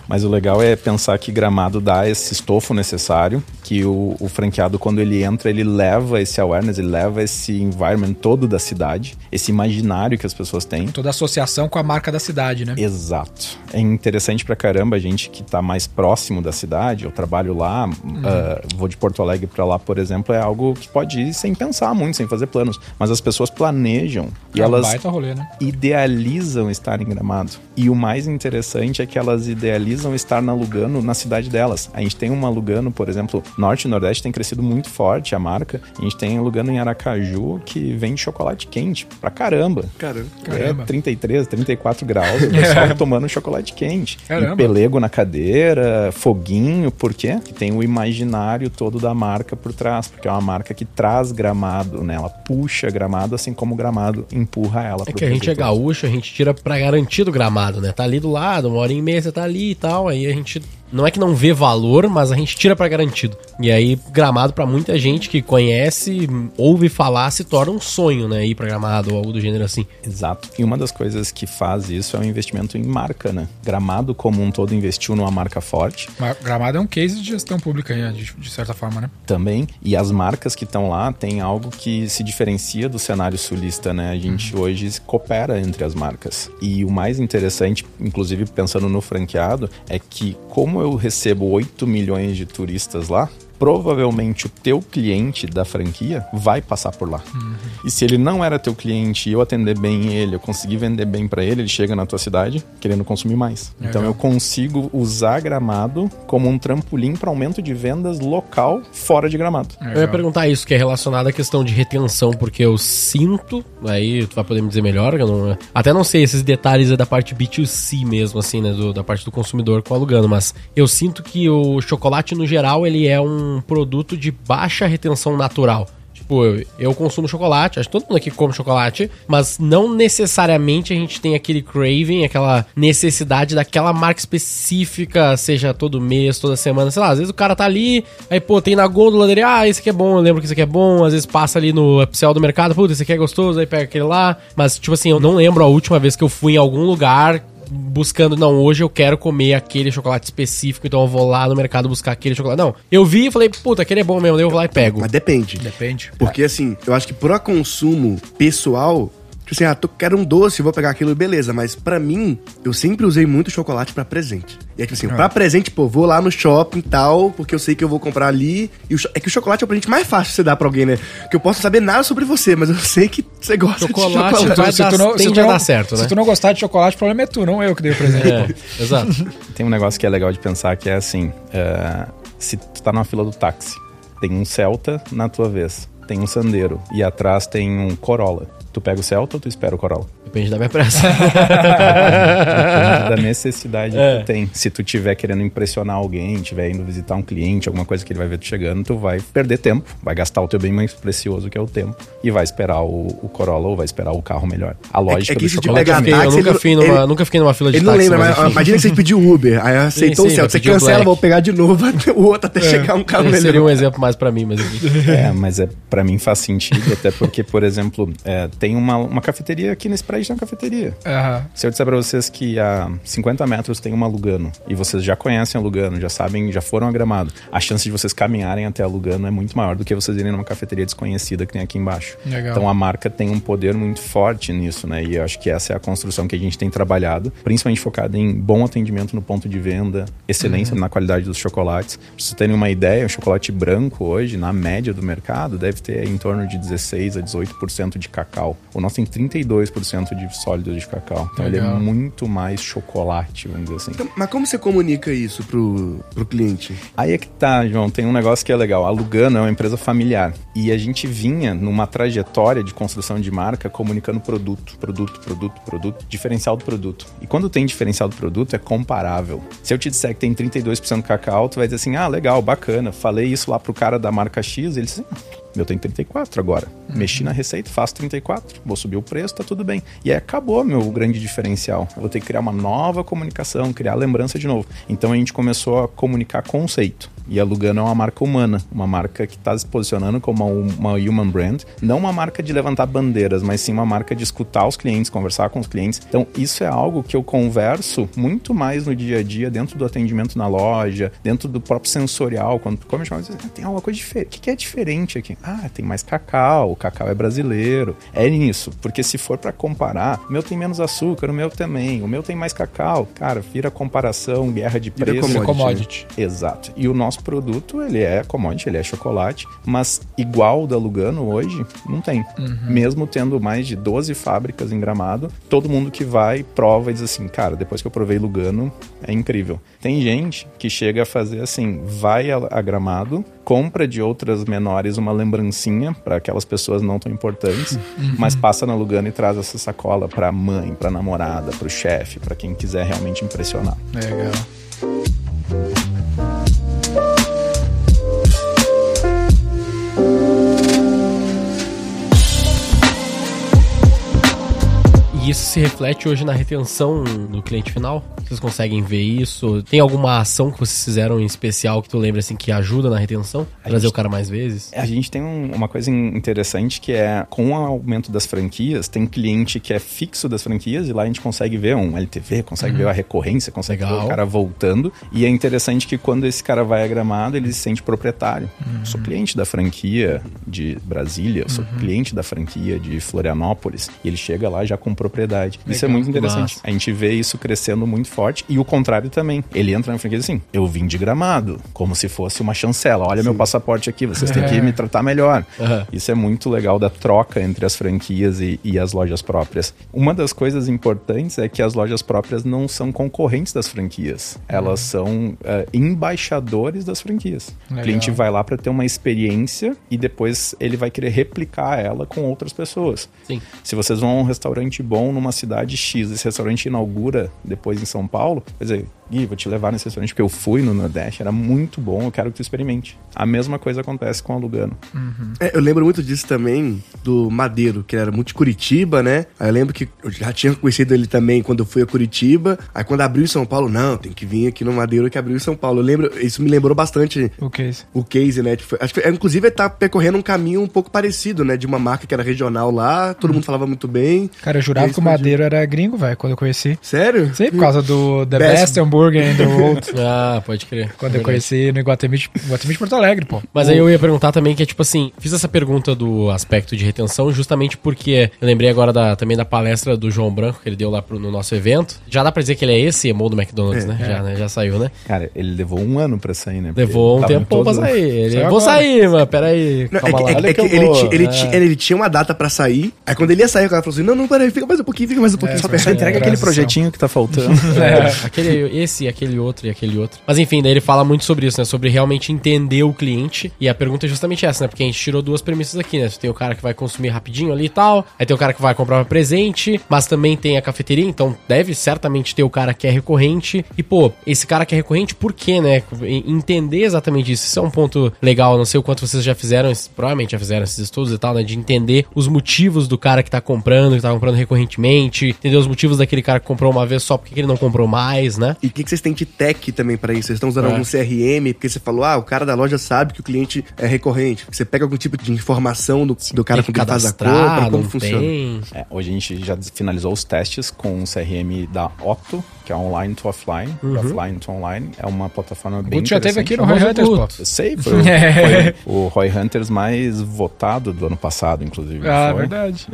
Mas o legal é pensar que Gramado dá esse estofo necessário, que o, o franqueado, quando ele entra, ele leva esse awareness, ele leva esse environment todo da cidade, esse imaginário que as pessoas têm. Toda associação com a marca da cidade, né? Exato. É interessante pra caramba a gente que tá mais próximo da cidade, eu trabalho lá, Uhum. ah, vou de Porto Alegre pra lá, por exemplo, é algo que pode ir sem pensar muito, sem fazer planos. Mas as pessoas planejam e É um elas baita rolê, né? idealizam estar em Gramado. E o mais interessante é que elas idealizam estar na Lugano, na cidade delas. A gente tem uma Lugano, por exemplo, Norte e Nordeste tem crescido muito forte a marca. A gente tem a Lugano em Aracaju que vende chocolate quente pra caramba. Caramba. Caramba. É 33, 34 graus, o pessoal (laughs) tomando chocolate quente. Caramba. E pelego na cadeira, foguinho, por quê? Que tem o imaginário todo da marca por trás, porque é uma marca que traz gramado, né? Ela puxa gramado, assim como o gramado empurra ela. É pro que a gente é gaúcho, a gente tira pra garantir do gramado, né? Tá ali do lado, uma hora e meia você tá ali e tal, aí a gente não é que não vê valor, mas a gente tira pra garantido. E aí, gramado pra muita gente que conhece, ouve falar, se torna um sonho, né? Ir pra gramado ou algo do gênero assim. Exato. E uma das coisas que faz isso é o investimento em marca, né? Gramado como um todo investiu numa marca forte. Mas Gramado é um case de gestão pública, de, de certa forma, né? também. E as marcas que estão lá têm algo que se diferencia do cenário sulista, né? A gente hoje coopera entre as marcas. E o mais interessante, inclusive pensando no franqueado, é que como eu recebo 8 milhões de turistas lá, provavelmente o teu cliente da franquia vai passar por lá. E se ele não era teu cliente e eu atender bem ele, eu conseguir vender bem para ele, ele chega na tua cidade querendo consumir mais. Então eu consigo usar Gramado como um trampolim para aumento de vendas local fora de Gramado. Eu ia perguntar isso, que é relacionado à questão de retenção, porque eu sinto, aí tu vai poder me dizer melhor, eu não, até não sei esses detalhes é da parte B2C mesmo, assim, né, do- da parte do consumidor com alugando, mas eu sinto que o chocolate, no geral, ele é um produto de baixa retenção natural. Tipo, eu, eu consumo chocolate, acho que todo mundo aqui come chocolate, mas não necessariamente a gente tem aquele craving, aquela necessidade daquela marca específica, seja todo mês, toda semana, sei lá, às vezes o cara tá ali, aí pô, tem na gôndola dele, ah, esse aqui é bom, eu lembro que esse aqui é bom, às vezes passa ali no upsell do mercado, puta, esse aqui é gostoso, aí pega aquele lá, mas tipo assim, eu não lembro a última vez que eu fui em algum lugar buscando, não, hoje eu quero comer aquele chocolate específico, então eu vou lá no mercado buscar aquele chocolate. Não, eu vi e falei, puta, aquele é bom mesmo, daí eu vou lá e pego. Mas depende. Depende. Porque assim, eu acho que pro consumo pessoal, tipo assim, ah, tô, quero um doce, vou pegar aquilo, beleza. Mas pra mim, eu sempre usei muito chocolate pra presente. E é tipo assim, pra presente, pô, vou lá no shopping e tal, porque eu sei que eu vou comprar ali. E o é que o chocolate é o presente mais fácil de você dar pra alguém, né? Que eu posso saber nada sobre você, mas eu sei que você gosta Chocolate de chocolate. vai dar- tende a dar certo, se né? tu não gostar de chocolate, o problema é tu, não eu que dei o presente. É, (laughs) exato. Tem um negócio que é legal de pensar que é assim: é, se tu tá numa fila do táxi, tem um Celta na tua vez, tem um Sandero e atrás tem um Corolla. Tu pega o Celta ou tu espera o Corolla? Depende da minha pressa. Depende da necessidade É. que tu tem. Se tu tiver querendo impressionar alguém, tiver indo visitar um cliente, alguma coisa que ele vai ver tu chegando, tu vai perder tempo, vai gastar o teu bem mais precioso que é o tempo e vai esperar o, o Corolla ou vai esperar o carro melhor. A lógica é que do isso de chocolate pegar é Fiquei- eu táxi, nunca ele- fui, numa, ele- nunca fiquei numa fila de Ele não táxi, lembra, mas, enfim. imagina que você pediu Uber, aí (laughs) aceitou sim, o céu, vai você o cancela, vou pegar de novo o outro até chegar um carro Esse melhor. seria um exemplo mais pra mim, mas (laughs) enfim. É, mas é para mim faz sentido, até porque, por exemplo, é, tem uma, uma cafeteria aqui nesse prédio, tem uma cafeteria. Aham. Se eu disser pra vocês que a 50 metros tem uma Lugano e vocês já conhecem a Lugano, já sabem, já foram a Gramado, a chance de vocês caminharem até a Lugano é muito maior do que vocês irem numa cafeteria desconhecida que tem aqui embaixo. Legal. Então a marca tem um poder muito forte nisso, né? E eu acho que essa é a construção que a gente tem trabalhado, principalmente focada em bom atendimento no ponto de venda, excelência na qualidade dos chocolates. Pra vocês terem uma ideia, o chocolate branco hoje, na média do mercado, deve ter em torno de 16 a 18% de cacau. O nosso tem 32% de sólido de cacau. Então ele é Legal. muito mais chocolate, vamos dizer assim. Então, mas como você comunica isso pro, pro cliente? Aí é que tá, João, tem um negócio que é legal. A Lugano é uma empresa familiar. E a gente vinha numa trajetória de construção de marca comunicando produto, produto, produto, produto, diferencial do produto. E quando tem diferencial do produto, é comparável. Se eu te disser que tem 32% cacau, tu vai dizer assim, ah, legal, bacana. Falei isso lá pro cara da marca X, ele disse, "Ah, meu tem 34 agora. Mexi na receita, faço 34. Vou subir o preço, tá tudo bem. E aí acabou meu grande diferencial. Eu vou ter que criar uma nova comunicação, criar lembrança de novo. Então a gente começou a comunicar conceito. E a Lugano é uma marca humana, uma marca que está se posicionando como uma, uma human brand, não uma marca de levantar bandeiras, mas sim uma marca de escutar os clientes, conversar com os clientes. Então isso é algo que eu converso muito mais no dia a dia, dentro do atendimento na loja, dentro do próprio sensorial, quando tu come, chama, ah, tem alguma coisa diferente. O que é diferente aqui? Ah, tem mais cacau, o cacau é brasileiro. É nisso, porque se for para comparar, o meu tem menos açúcar, o meu também, o meu tem mais cacau. Cara, vira comparação, guerra de Vira preço. É Commodity. commodity. Exato. E o nosso produto, ele é commodity, ele é chocolate, mas igual o da Lugano hoje, não tem. Mesmo tendo mais de 12 fábricas em Gramado, todo mundo que vai prova e diz assim, cara, depois que eu provei Lugano, é incrível. Tem gente que chega a fazer assim, vai a, a Gramado, compra de outras menores uma lembrancinha para aquelas pessoas não tão importantes, mas passa na Lugano e traz essa sacola para mãe, para namorada, para o chefe, para quem quiser realmente impressionar. Legal. E isso se reflete hoje na retenção do cliente final? Vocês conseguem ver isso? Tem alguma ação que vocês fizeram em especial que tu lembra assim que ajuda na retenção? A Trazer gente- o cara mais vezes? A gente tem um- uma coisa in- interessante que é, com o aumento das franquias, tem cliente que é fixo das franquias e lá a gente consegue ver um LTV, consegue ver a recorrência, consegue Legal. ver o cara voltando. E é interessante que quando esse cara vai a Gramado, ele se sente proprietário. Eu Sou cliente da franquia de Brasília, eu sou cliente da franquia de Florianópolis e ele chega lá já com propriedade. Isso é Legal. muito interessante. Massa. A gente vê isso crescendo muito forte e o contrário também. Ele entra na franquia assim: eu vim de gramado, como se fosse uma chancela. Olha meu passaporte aqui, vocês têm que me tratar melhor. Aham. Isso é muito legal da troca entre as franquias e, e as lojas próprias. Uma das coisas importantes é que as lojas próprias não são concorrentes das franquias, elas são eh, embaixadores das franquias. Legal. O cliente vai lá para ter uma experiência e depois ele vai querer replicar ela com outras pessoas. Sim. Se vocês vão a um restaurante bom numa cidade X, esse restaurante inaugura depois em São Paulo, quer dizer, Gui, vou te levar nesse restaurante porque eu fui no Nordeste, era muito bom, eu quero que tu experimente. A mesma coisa acontece com a Lugano. É, eu lembro muito disso também do Madeiro, que era muito de Curitiba, né? Aí eu lembro que eu já tinha conhecido ele também quando eu fui a Curitiba. Aí quando abriu em São Paulo, não, tem que vir aqui no Madeiro que abriu em São Paulo. Eu lembro, isso me lembrou bastante O que é isso? o case, né? Tipo, acho que, é, inclusive, ele tá percorrendo um caminho um pouco parecido, né? De uma marca que era regional lá, todo mundo falava muito bem. Cara, eu jurava Aí que o. Madeiro era gringo, velho, quando eu conheci. Sério? Sei, por causa do The Best- Best, Hambúrguer in the World. (laughs) Ah, pode crer. Quando eu Verdade. conheci no Iguatemi, de- Iguatemi de Porto Alegre, pô. Mas aí eu ia perguntar também que é tipo assim, fiz essa pergunta do aspecto de retenção justamente porque eu lembrei agora da, também da palestra do João Branco que ele deu lá pro, no nosso evento. Já dá pra dizer que ele é esse emo do McDonald's, né? Já, né? Já saiu, né? Cara, ele levou um ano pra sair, né? Porque Levou um tempo pra sair. Ele, Saiu vou agora. sair, mano. Pera aí. Não, é Calma que, lá. é que- é que eu ele, ti- ele, É. ti- ele tinha uma data pra sair. Aí quando ele ia sair, o cara falou assim: não, não, peraí, fica mais um pouquinho, fica mais um pouquinho, só É, pensar. só Entrega É, aquele projetinho que tá faltando. (laughs) É, (laughs) aquele, esse, aquele outro e aquele outro. Mas enfim, daí ele fala muito sobre isso, né? Sobre realmente entender o cliente. E a pergunta é justamente essa, né? Porque a gente tirou duas premissas aqui, né? Tem o cara que vai consumir rapidinho ali e tal. Aí tem o cara que vai comprar pra presente. Mas também tem a cafeteria, então deve certamente ter o cara que é recorrente. E, pô, esse cara que é recorrente, por quê, né? Entender exatamente isso. Isso é um ponto legal. Não sei o quanto vocês já fizeram, provavelmente já fizeram esses estudos e tal, né? De entender os motivos do cara que tá comprando, que tá comprando recorrentemente. Entender os motivos daquele cara que comprou uma vez só porque ele não comprou mais, né? E o que, que vocês têm de tech também pra isso? Vocês estão usando É. algum CRM? Porque você falou, ah, o cara da loja sabe que o cliente é recorrente. Você pega algum tipo de informação do, do cara com quem faz a cadastrar, compra, como não funciona? tem. É, hoje a gente já finalizou os testes com o CRM da Otto, que é online to offline, offline to online. É uma plataforma O bem já teve aqui no Roy Hunters, pô. Eu sei, (laughs) foi, o- foi o Roy Hunters mais votado do ano passado, inclusive. Ah, Foi. verdade.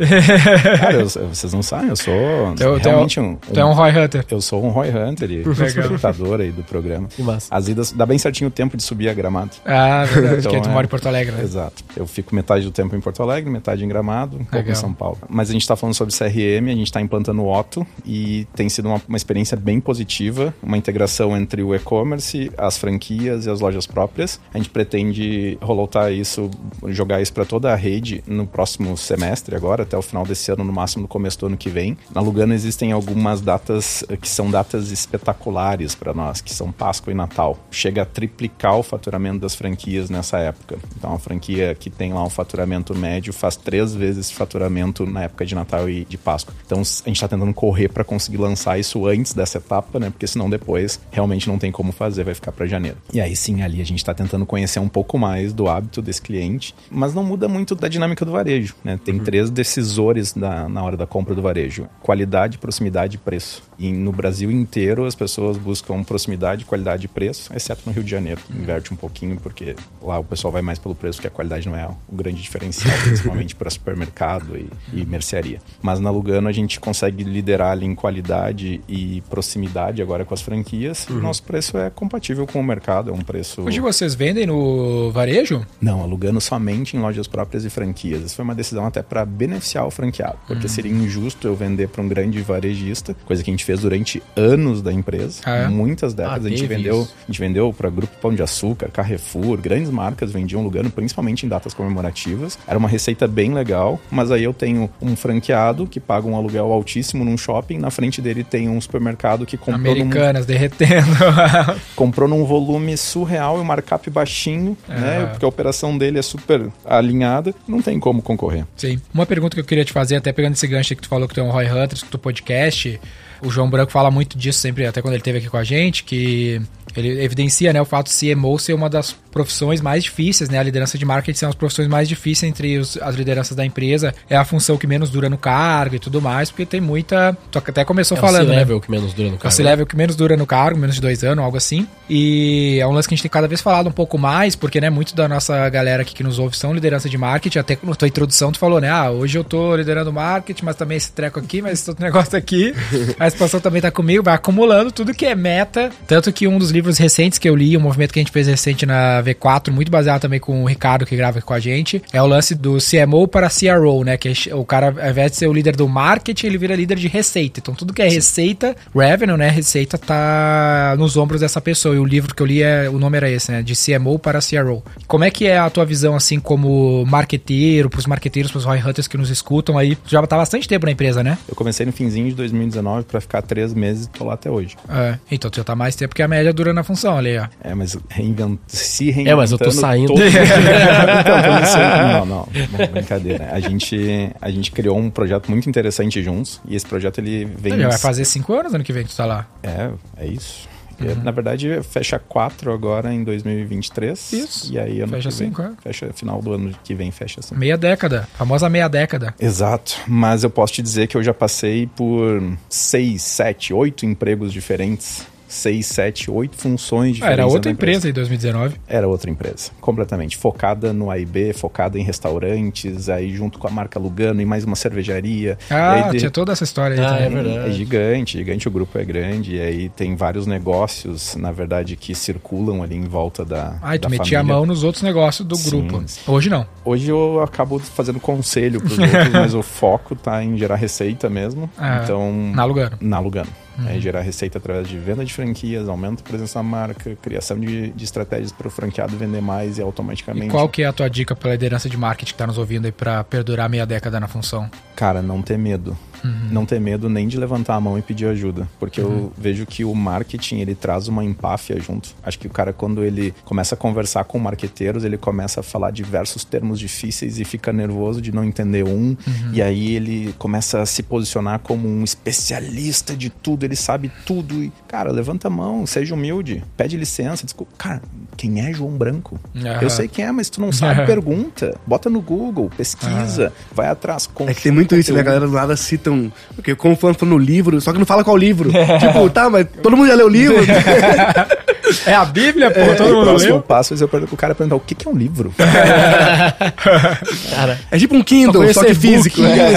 Cara, eu- vocês não sabem, eu sou Tu é- é realmente um- um, Tu é um Roy Hunter. Eu sou um Roy Hunter e espectador aí do programa. Que massa. As idas, dá bem certinho o tempo de subir a gramado. Ah, verdade. (laughs) Então, que tu é. mora em Porto Alegre, né? Exato. Eu fico metade do tempo em Porto Alegre, metade em Gramado, um pouco Legal. em São Paulo. Mas a gente está falando sobre CRM, a gente está implantando o Otto e tem sido uma, uma experiência bem positiva, uma integração entre o e-commerce, as franquias e as lojas próprias. A gente pretende rolotar isso, jogar isso para toda a rede no próximo semestre agora, até o final desse ano, no máximo no começo do ano que vem. Na Lugano existem algumas datas eh, que são datas espetaculares para nós, que são Páscoa e Natal. Chega a triplicar o faturamento das franquias nessa época. Então, a franquia que tem lá um faturamento médio faz três vezes esse faturamento na época de Natal e de Páscoa. Então, a gente está tentando correr para conseguir lançar isso antes dessa etapa, né? Porque senão depois realmente não tem como fazer, vai ficar para janeiro. E aí sim, ali a gente está tentando conhecer um pouco mais do hábito desse cliente, mas não muda muito da dinâmica do varejo, né? Tem três decisores na, na hora da compra do varejo: qualidade, proximidade e preço. E no Brasil inteiro as pessoas buscam proximidade, qualidade e preço, exceto no Rio de Janeiro. Inverte um pouquinho, porque lá o pessoal vai mais pelo preço, que a qualidade não é o grande diferencial, (laughs) principalmente para supermercado e, e mercearia. Mas na Lugano a gente consegue liderar ali em qualidade e proximidade agora com as franquias. E o nosso preço é compatível com o mercado, é um preço. Hoje vocês vendem no varejo? Não, alugando somente em lojas próprias e franquias. Isso foi uma decisão até para beneficiar o franqueado, porque seria injusto eu vender para um grande varejista, coisa que a gente fez durante anos da empresa, Ah, é? muitas décadas Ah, a gente vendeu, isso. a gente vendeu para Grupo Pão de Açúcar, Carrefour, grandes marcas vendiam Lugano, principalmente em datas comemorativas. Era uma receita bem legal, mas aí eu tenho um franqueado que paga um aluguel altíssimo num shopping, na frente dele tem um supermercado que comprou num Americanas derretendo. (laughs) comprou num volume surreal e um markup baixinho, Ah. né? Porque a operação dele é super alinhada, não tem como concorrer. Sim. Uma pergunta que eu queria te fazer, até pegando esse gancho que tu falou que tem um Roy Hunter, escuta o podcast. O João Branco fala muito disso sempre, até quando ele esteve aqui com a gente, que ele evidencia né, o fato de CMO ser uma das profissões mais difíceis, né? A liderança de marketing são as profissões mais difíceis entre os, as lideranças da empresa. É a função que menos dura no cargo e tudo mais, porque tem muita. Tu até começou É falando. né? level que menos dura no É o cargo. C-Level que menos dura no cargo, menos de dois anos, algo assim. E é um lance que a gente tem cada vez falado um pouco mais, porque, né, muito da nossa galera aqui que nos ouve são liderança de marketing. Até na tua introdução tu falou, né, ah, hoje eu tô liderando marketing, mas também esse treco aqui, mas esse outro negócio aqui. (laughs) A expansão também tá comigo, vai acumulando tudo que é meta. Tanto que um dos livros recentes que eu li, um movimento que a gente fez recente na V4, muito baseado também com o Ricardo, que grava aqui com a gente, é o lance do CMO para CRO, né, que é o cara, ao invés de ser o líder do marketing, ele vira líder de receita. Então tudo que é receita, revenue, né, receita tá nos ombros dessa pessoa. E o livro que eu li, é, o nome era esse, né, de CMO para CRO. Como é que é a tua visão, assim, como marqueteiro, pros marqueteiros, pros Roy Hunters que nos escutam aí? Tu já tá bastante tempo na empresa, né? Eu comecei no finzinho de 2019 pra ficar três meses e tô lá até hoje. É, então tu já tá mais tempo que a média dura na função ali, ó. É, mas reinvent... se reinventando... É, mas eu tô saindo. todo então. (laughs) Não, não, não, brincadeira. A gente, a gente criou um projeto muito interessante juntos e esse projeto ele vem... Já vai fazer cinco anos ano que vem que tu tá lá. É, é isso. E, Na verdade, fecha quatro agora em 2023. Isso. E aí ano Fecha que vem, cinco, é. Fecha final do ano que vem, fecha cinco. Meia década. Famosa meia década. Exato, mas eu posso te dizer que eu já passei por seis, sete, oito empregos diferentes. Seis, sete, oito funções Ah, diferentes. era outra da empresa em 2019. Era outra empresa, completamente. Focada no AIB, focada em restaurantes, aí junto com a marca Lugano e mais uma cervejaria. Ah, aí, de- tinha toda essa história aí Ah, também. é verdade. é gigante, gigante, o grupo é grande, e aí tem vários negócios, na verdade, que circulam ali em volta da. Ah, e tu metia a mão nos outros negócios do Sim, grupo. Hoje não. Hoje eu acabo fazendo conselho pros (laughs) outros, mas o foco tá em gerar receita mesmo. Ah, então. Na Lugano. Na Lugano. É gerar receita através de venda de franquias, aumento da presença da marca, criação de, de estratégias para o franqueado vender mais e automaticamente. E qual que é a tua dica pra liderança de marketing que tá nos ouvindo aí pra perdurar meia década na função? Cara, não ter medo. Não ter medo nem de levantar a mão e pedir ajuda. Porque eu vejo que o marketing, ele traz uma empáfia junto. Acho que o cara, quando ele começa a conversar com marqueteiros, ele começa a falar diversos termos difíceis e fica nervoso de não entender um. E aí ele começa a se posicionar como um especialista de tudo, ele sabe tudo. E, cara, levanta a mão, seja humilde, pede licença. Desculpa. Cara, quem é João Branco? Eu sei quem é, mas tu não sabe, (laughs) pergunta. Bota no Google, pesquisa, vai atrás. É que tem muito isso, né? A conteúdo. galera do nada citam. Porque como falando no livro, só que não fala qual livro. (laughs) tipo, tá, mas todo mundo já leu o livro. (laughs) É a Bíblia, pô, É, todo o mundo próximo leu. passo é eu pergunto, o cara perguntar o que, que é um livro. (laughs) Cara, é tipo um Kindle, conheço só que físico. né?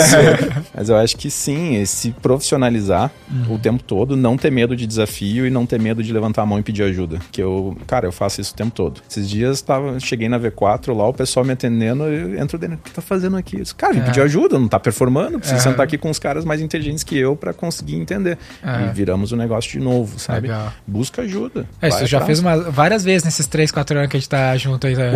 Mas eu acho que sim, se profissionalizar o tempo todo, não ter medo de desafio e não ter medo de levantar a mão e pedir ajuda. Que eu, cara, eu faço isso o tempo todo. Esses dias tava, cheguei na V4 lá, o pessoal me atendendo, eu entro dentro, o que tá fazendo aqui? Eu disse, cara, vim pedir ajuda, não tá performando, preciso É. sentar aqui com os caras mais inteligentes que eu pra conseguir entender. É. E viramos o negócio de novo, sabe? Legal. Busca ajuda. É, isso já fez uma, várias vezes nesses 3, 4 anos que a gente tá junto aí. né?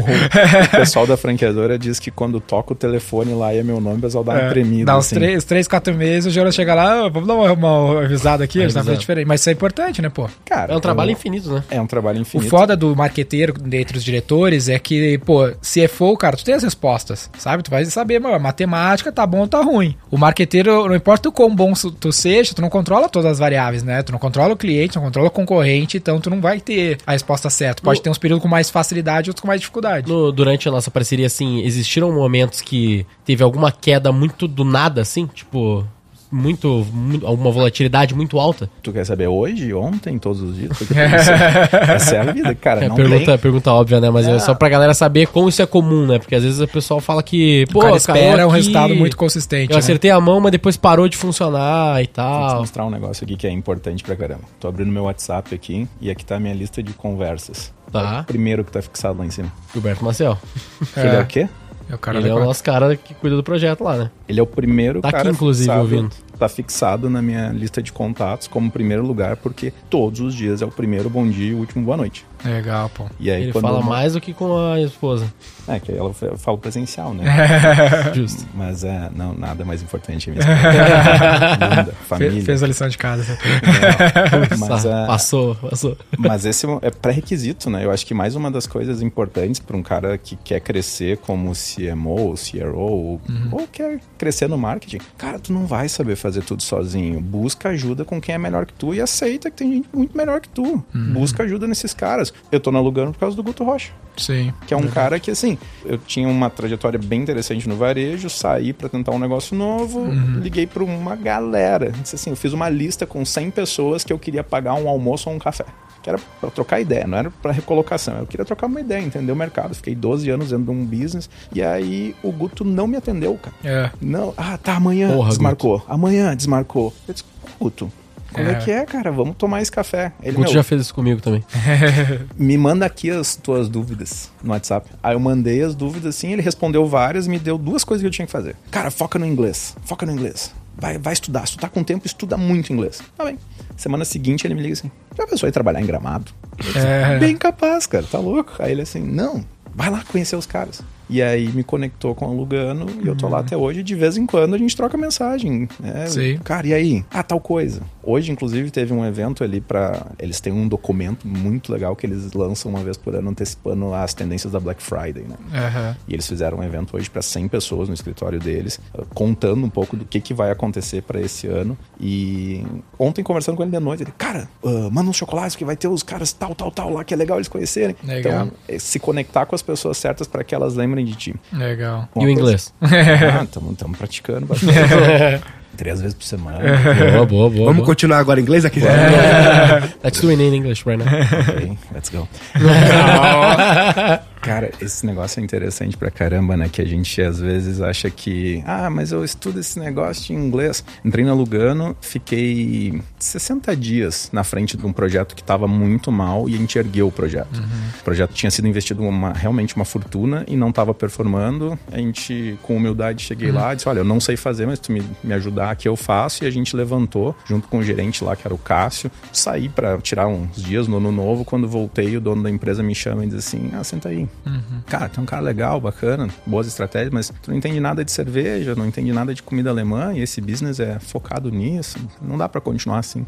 O pessoal da franqueadora diz que quando toca o telefone lá e é meu nome, o pessoal dá uma É, tremida. Dá uns assim. 3, três, 4 meses, o Jonas chega lá, "Ah, vamos dar uma, uma avisada aqui, a gente tá fazendo diferente. Mas isso é importante, né, pô? Cara, é um trabalho eu- infinito, né? É um trabalho O infinito. foda do marqueteiro dentre os diretores é que, pô, CFO, cara, tu tem as respostas, sabe? Tu vai saber, mano, matemática tá bom ou tá ruim. O marqueteiro, não importa o quão bom tu seja, tu não controla todas as variáveis, né? Tu não controla o cliente, não controla o concorrente, então tu não vai ter a resposta certa. Pode No- ter uns períodos com mais facilidade, outros com mais dificuldade. No- durante a nossa parceria, assim, existiram momentos que teve alguma queda muito do nada, assim? Tipo, muito, muito alguma volatilidade muito alta? Tu quer saber hoje, ontem, todos os dias? Porque (laughs) Essa é a vida, cara. É não pergunta, tem. pergunta óbvia, né? Mas é só pra galera saber como isso é comum, né? Porque às vezes o pessoal fala que, pô, o cara espera um resultado muito consistente. Eu né? acertei a mão, mas depois parou de funcionar e Vou te tal. mostrar um negócio aqui que é importante pra caramba. Tô abrindo meu WhatsApp aqui e aqui tá a minha lista de conversas. Tá. É o primeiro que tá fixado lá em cima. Gilberto Maciel. Ele é o quê? É o cara Ele é o nosso cara que cuida do projeto lá, né? Ele é o primeiro Tá aqui, cara inclusive, fixado, ouvindo. Tá fixado na minha lista de contatos como primeiro lugar, porque todos os dias é o primeiro bom dia e o último boa noite. Legal, pô. E aí Ele fala uma- mais do que com a esposa. É, que ela eu falo presencial, né? (laughs) Justo. Mas é, não, nada mais importante. (laughs) Linda, Fe- família. Fez a lição de casa. (laughs) Mas, Sa- é, Passou, passou. Mas esse é pré-requisito, né? Eu acho que mais uma das coisas importantes para um cara que quer crescer como CMO, ou CRO, ou, ou quer crescer no marketing, cara, tu não vai saber fazer tudo sozinho. Busca ajuda com quem é melhor que tu e aceita que tem gente muito melhor que tu. Busca ajuda nesses caras. Eu tô na Lugano por causa do Guto Rocha Sim. que é um cara que, assim, eu tinha uma trajetória bem interessante no varejo, saí pra tentar um negócio novo, liguei pra uma galera. Disse assim, eu fiz uma lista com 100 pessoas que eu queria pagar um almoço ou um café. Que era pra trocar ideia, não era pra recolocação. Eu queria trocar uma ideia, entender o mercado. Fiquei 12 anos dentro de um business e aí o Guto não me atendeu, cara. É. Não, ah, tá, amanhã Porra, desmarcou. Amanhã desmarcou. Eu disse, Guto, como é. É. que é, cara? Vamos tomar esse café. Ele, O Guto "Meu, já fez isso comigo também. (laughs) (laughs) me manda aqui as tuas dúvidas no WhatsApp. Aí eu mandei as dúvidas assim, ele respondeu várias, me deu duas coisas que eu tinha que fazer. Cara, foca no inglês. Foca no inglês. Vai, vai estudar. Se tu tá com tempo, estuda muito inglês. Tá bem. Semana seguinte ele me liga assim: já pensou em trabalhar em gramado? Disse, É. Bem capaz, cara, tá louco? Aí ele assim, não, vai lá conhecer os caras. E aí me conectou com o Lugano e eu tô lá até hoje. De vez em quando a gente troca mensagem. né? Sim. Cara, e aí? Ah, tal coisa. Hoje, inclusive, teve um evento ali para Eles têm um documento muito legal que eles lançam uma vez por ano antecipando as tendências da Black Friday, né? Aham. E eles fizeram um evento hoje para 100 pessoas no escritório deles, contando um pouco do que, que vai acontecer para esse ano. E ontem, conversando com ele de noite, ele, cara, uh, manda uns chocolates que vai ter os caras tal, tal, tal lá, que é legal eles conhecerem. Legal. Então, é se conectar com as pessoas certas para que elas lembrem de ti. Legal. E o inglês? Ah, (laughs) estamos praticando bastante. (laughs) Três vezes por semana. boa, boa, boa. Vamos boa. continuar agora em inglês aqui? Let's do it in English right now. Ok, let's go. (laughs) Cara, esse negócio é interessante pra caramba, né? Que a gente às vezes acha que, ah, mas eu estudo esse negócio em inglês. Entrei na Lugano, fiquei 60 dias na frente de um projeto que tava muito mal e a gente ergueu o projeto. O projeto tinha sido investido uma, realmente uma fortuna e não tava performando. A gente, com humildade, cheguei lá e disse: Olha, eu não sei fazer, mas tu me, me ajudar aqui, eu faço. E a gente levantou, junto com o gerente lá, que era o Cássio, saí pra tirar uns dias no ano novo. Quando voltei, o dono da empresa me chama e diz assim: Ah, senta aí. Cara, tu é um cara legal, bacana, boas estratégias, mas tu não entende nada de cerveja, não entende nada de comida alemã e esse business é focado nisso. Não dá pra continuar assim.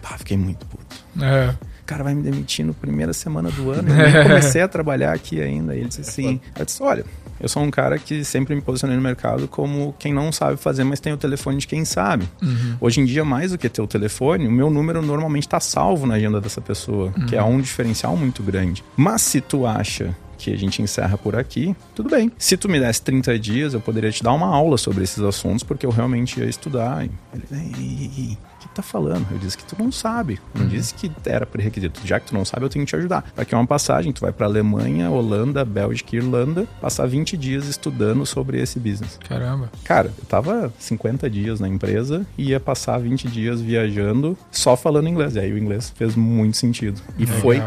Pá, fiquei muito puto. É. O cara vai me demitir no primeira semana do ano. (laughs) Eu nem comecei a trabalhar aqui ainda. E ele disse assim: eu disse, olha, eu sou um cara que sempre me posicionei no mercado como quem não sabe fazer, mas tem o telefone de quem sabe. Hoje em dia, mais do que ter o telefone, o meu número normalmente está salvo na agenda dessa pessoa, que é um diferencial muito grande. Mas se tu acha que a gente encerra por aqui, tudo bem. Se tu me desse 30 dias, eu poderia te dar uma aula sobre esses assuntos, porque eu realmente ia estudar. E Que tá falando? Eu disse que tu não sabe. Não disse que era pré-requisito. Já que tu não sabe, eu tenho que te ajudar. Aqui é uma passagem, tu vai pra Alemanha, Holanda, Bélgica Irlanda, passar 20 dias estudando sobre esse business. Caramba. Cara, eu tava 50 dias na empresa e ia passar 20 dias viajando só falando inglês. E aí o inglês fez muito sentido. E Legal. foi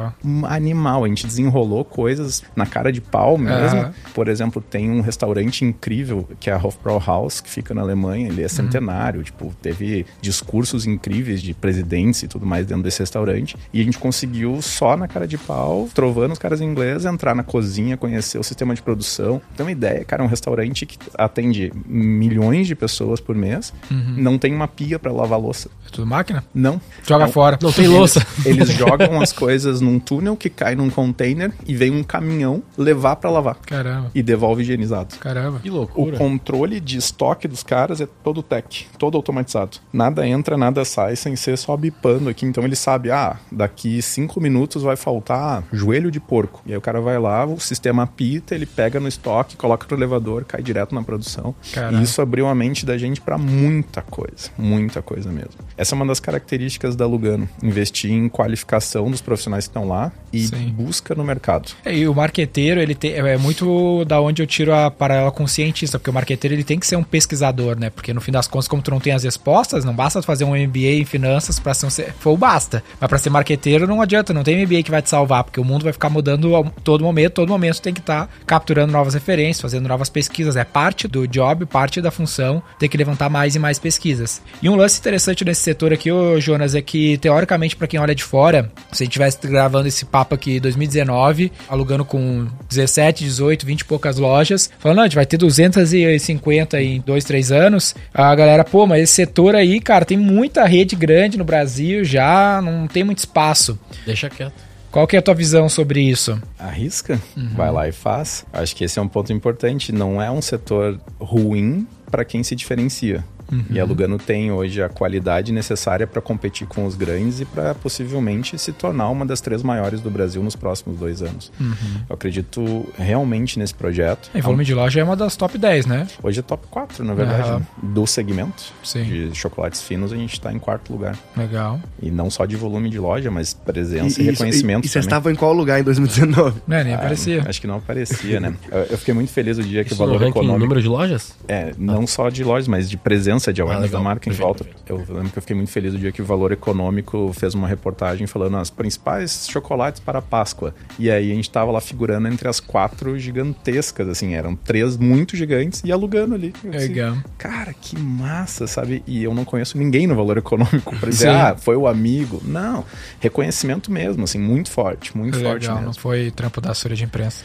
animal. A gente desenrolou coisas na cara de pau mesmo. Aham. Por exemplo, tem um restaurante incrível que é a Hofbrauhaus, que fica na Alemanha. Ele é centenário. Tipo, teve discursos incríveis de presidentes e tudo mais dentro desse restaurante. E a gente conseguiu, só na cara de pau, trovando os caras em inglês, entrar na cozinha, conhecer o sistema de produção. Tem uma ideia, cara, é um restaurante que atende milhões de pessoas por mês. Não tem uma pia pra lavar louça. É tudo máquina? Não. Joga Não. fora. Não tem louça. Eles (laughs) jogam as coisas num túnel que cai num container e vem um caminhão levar pra lavar. Caramba. E devolve higienizado. Caramba. Que O loucura. controle de estoque dos caras é todo tech, todo automatizado. Nada entra, nada sai sem ser só bipando aqui. Então ele sabe, ah, daqui cinco minutos vai faltar joelho de porco. E aí o cara vai lá, o sistema apita, ele pega no estoque, coloca no elevador, cai direto na produção. E isso abriu a mente da gente pra muita coisa, muita coisa mesmo. Essa é uma das características da Lugano, investir em qualificação dos profissionais que estão lá e Sim. busca no mercado. É, E o marqueteiro, ele tem, é muito da onde eu tiro a paralela com o cientista, porque o marqueteiro ele tem que ser um pesquisador, né? Porque no fim das contas, como tu não tem as respostas, não basta fazer um MBA em finanças pra ser C- for basta. Mas pra ser marqueteiro não adianta, não tem MBA que vai te salvar, porque o mundo vai ficar mudando a todo momento, todo momento tem que estar tá capturando novas referências, fazendo novas pesquisas. É parte do job, parte da função, ter que levantar mais e mais pesquisas. E um lance interessante nesse setor aqui, ô Jonas, é que teoricamente, para quem olha de fora, se a gente estivesse gravando esse papo aqui em 2019, alugando com 17, 18, 20 e poucas lojas, falando, não, a gente vai ter 250 em 2, 3 anos, a galera, pô, mas esse setor aí, cara, tem muita rede grande no Brasil já, não tem muito espaço. Deixa quieto. Qual que é a tua visão sobre isso? Arrisca, uhum. vai lá e faz. Acho que esse é um ponto importante. Não é um setor ruim para quem se diferencia. Uhum. E a Lugano tem hoje a qualidade necessária para competir com os grandes e para possivelmente se tornar uma das três maiores do Brasil nos próximos dois anos. Uhum. Eu acredito realmente nesse projeto. Em volume de loja é uma das top 10, né? Hoje é top 4, na verdade, uhum. do segmento Sim. de chocolates finos, a gente está em quarto lugar. Legal. E não só de volume de loja, mas presença e, e reconhecimento. E, e você estava em qual lugar em 2019? Não, nem ah, aparecia. Acho que não aparecia, né? Eu, eu, fiquei muito feliz o dia que Isso o valor econômico. número de lojas? É, não ah. só de lojas, mas de presença de awareness ah, da marca em volta. Eu lembro que eu fiquei muito feliz o dia que o Valor Econômico fez uma reportagem falando as principais chocolates para a Páscoa. E aí a gente tava lá figurando entre as quatro gigantescas, assim, eram três muito gigantes e alugando ali. Legal. Assim, cara, que massa, sabe? E eu não conheço ninguém no Valor Econômico pra dizer, Sim. ah, foi o amigo. Não, reconhecimento mesmo, assim, muito forte, muito Legal, forte mesmo. Não foi trampo da assessoria de imprensa.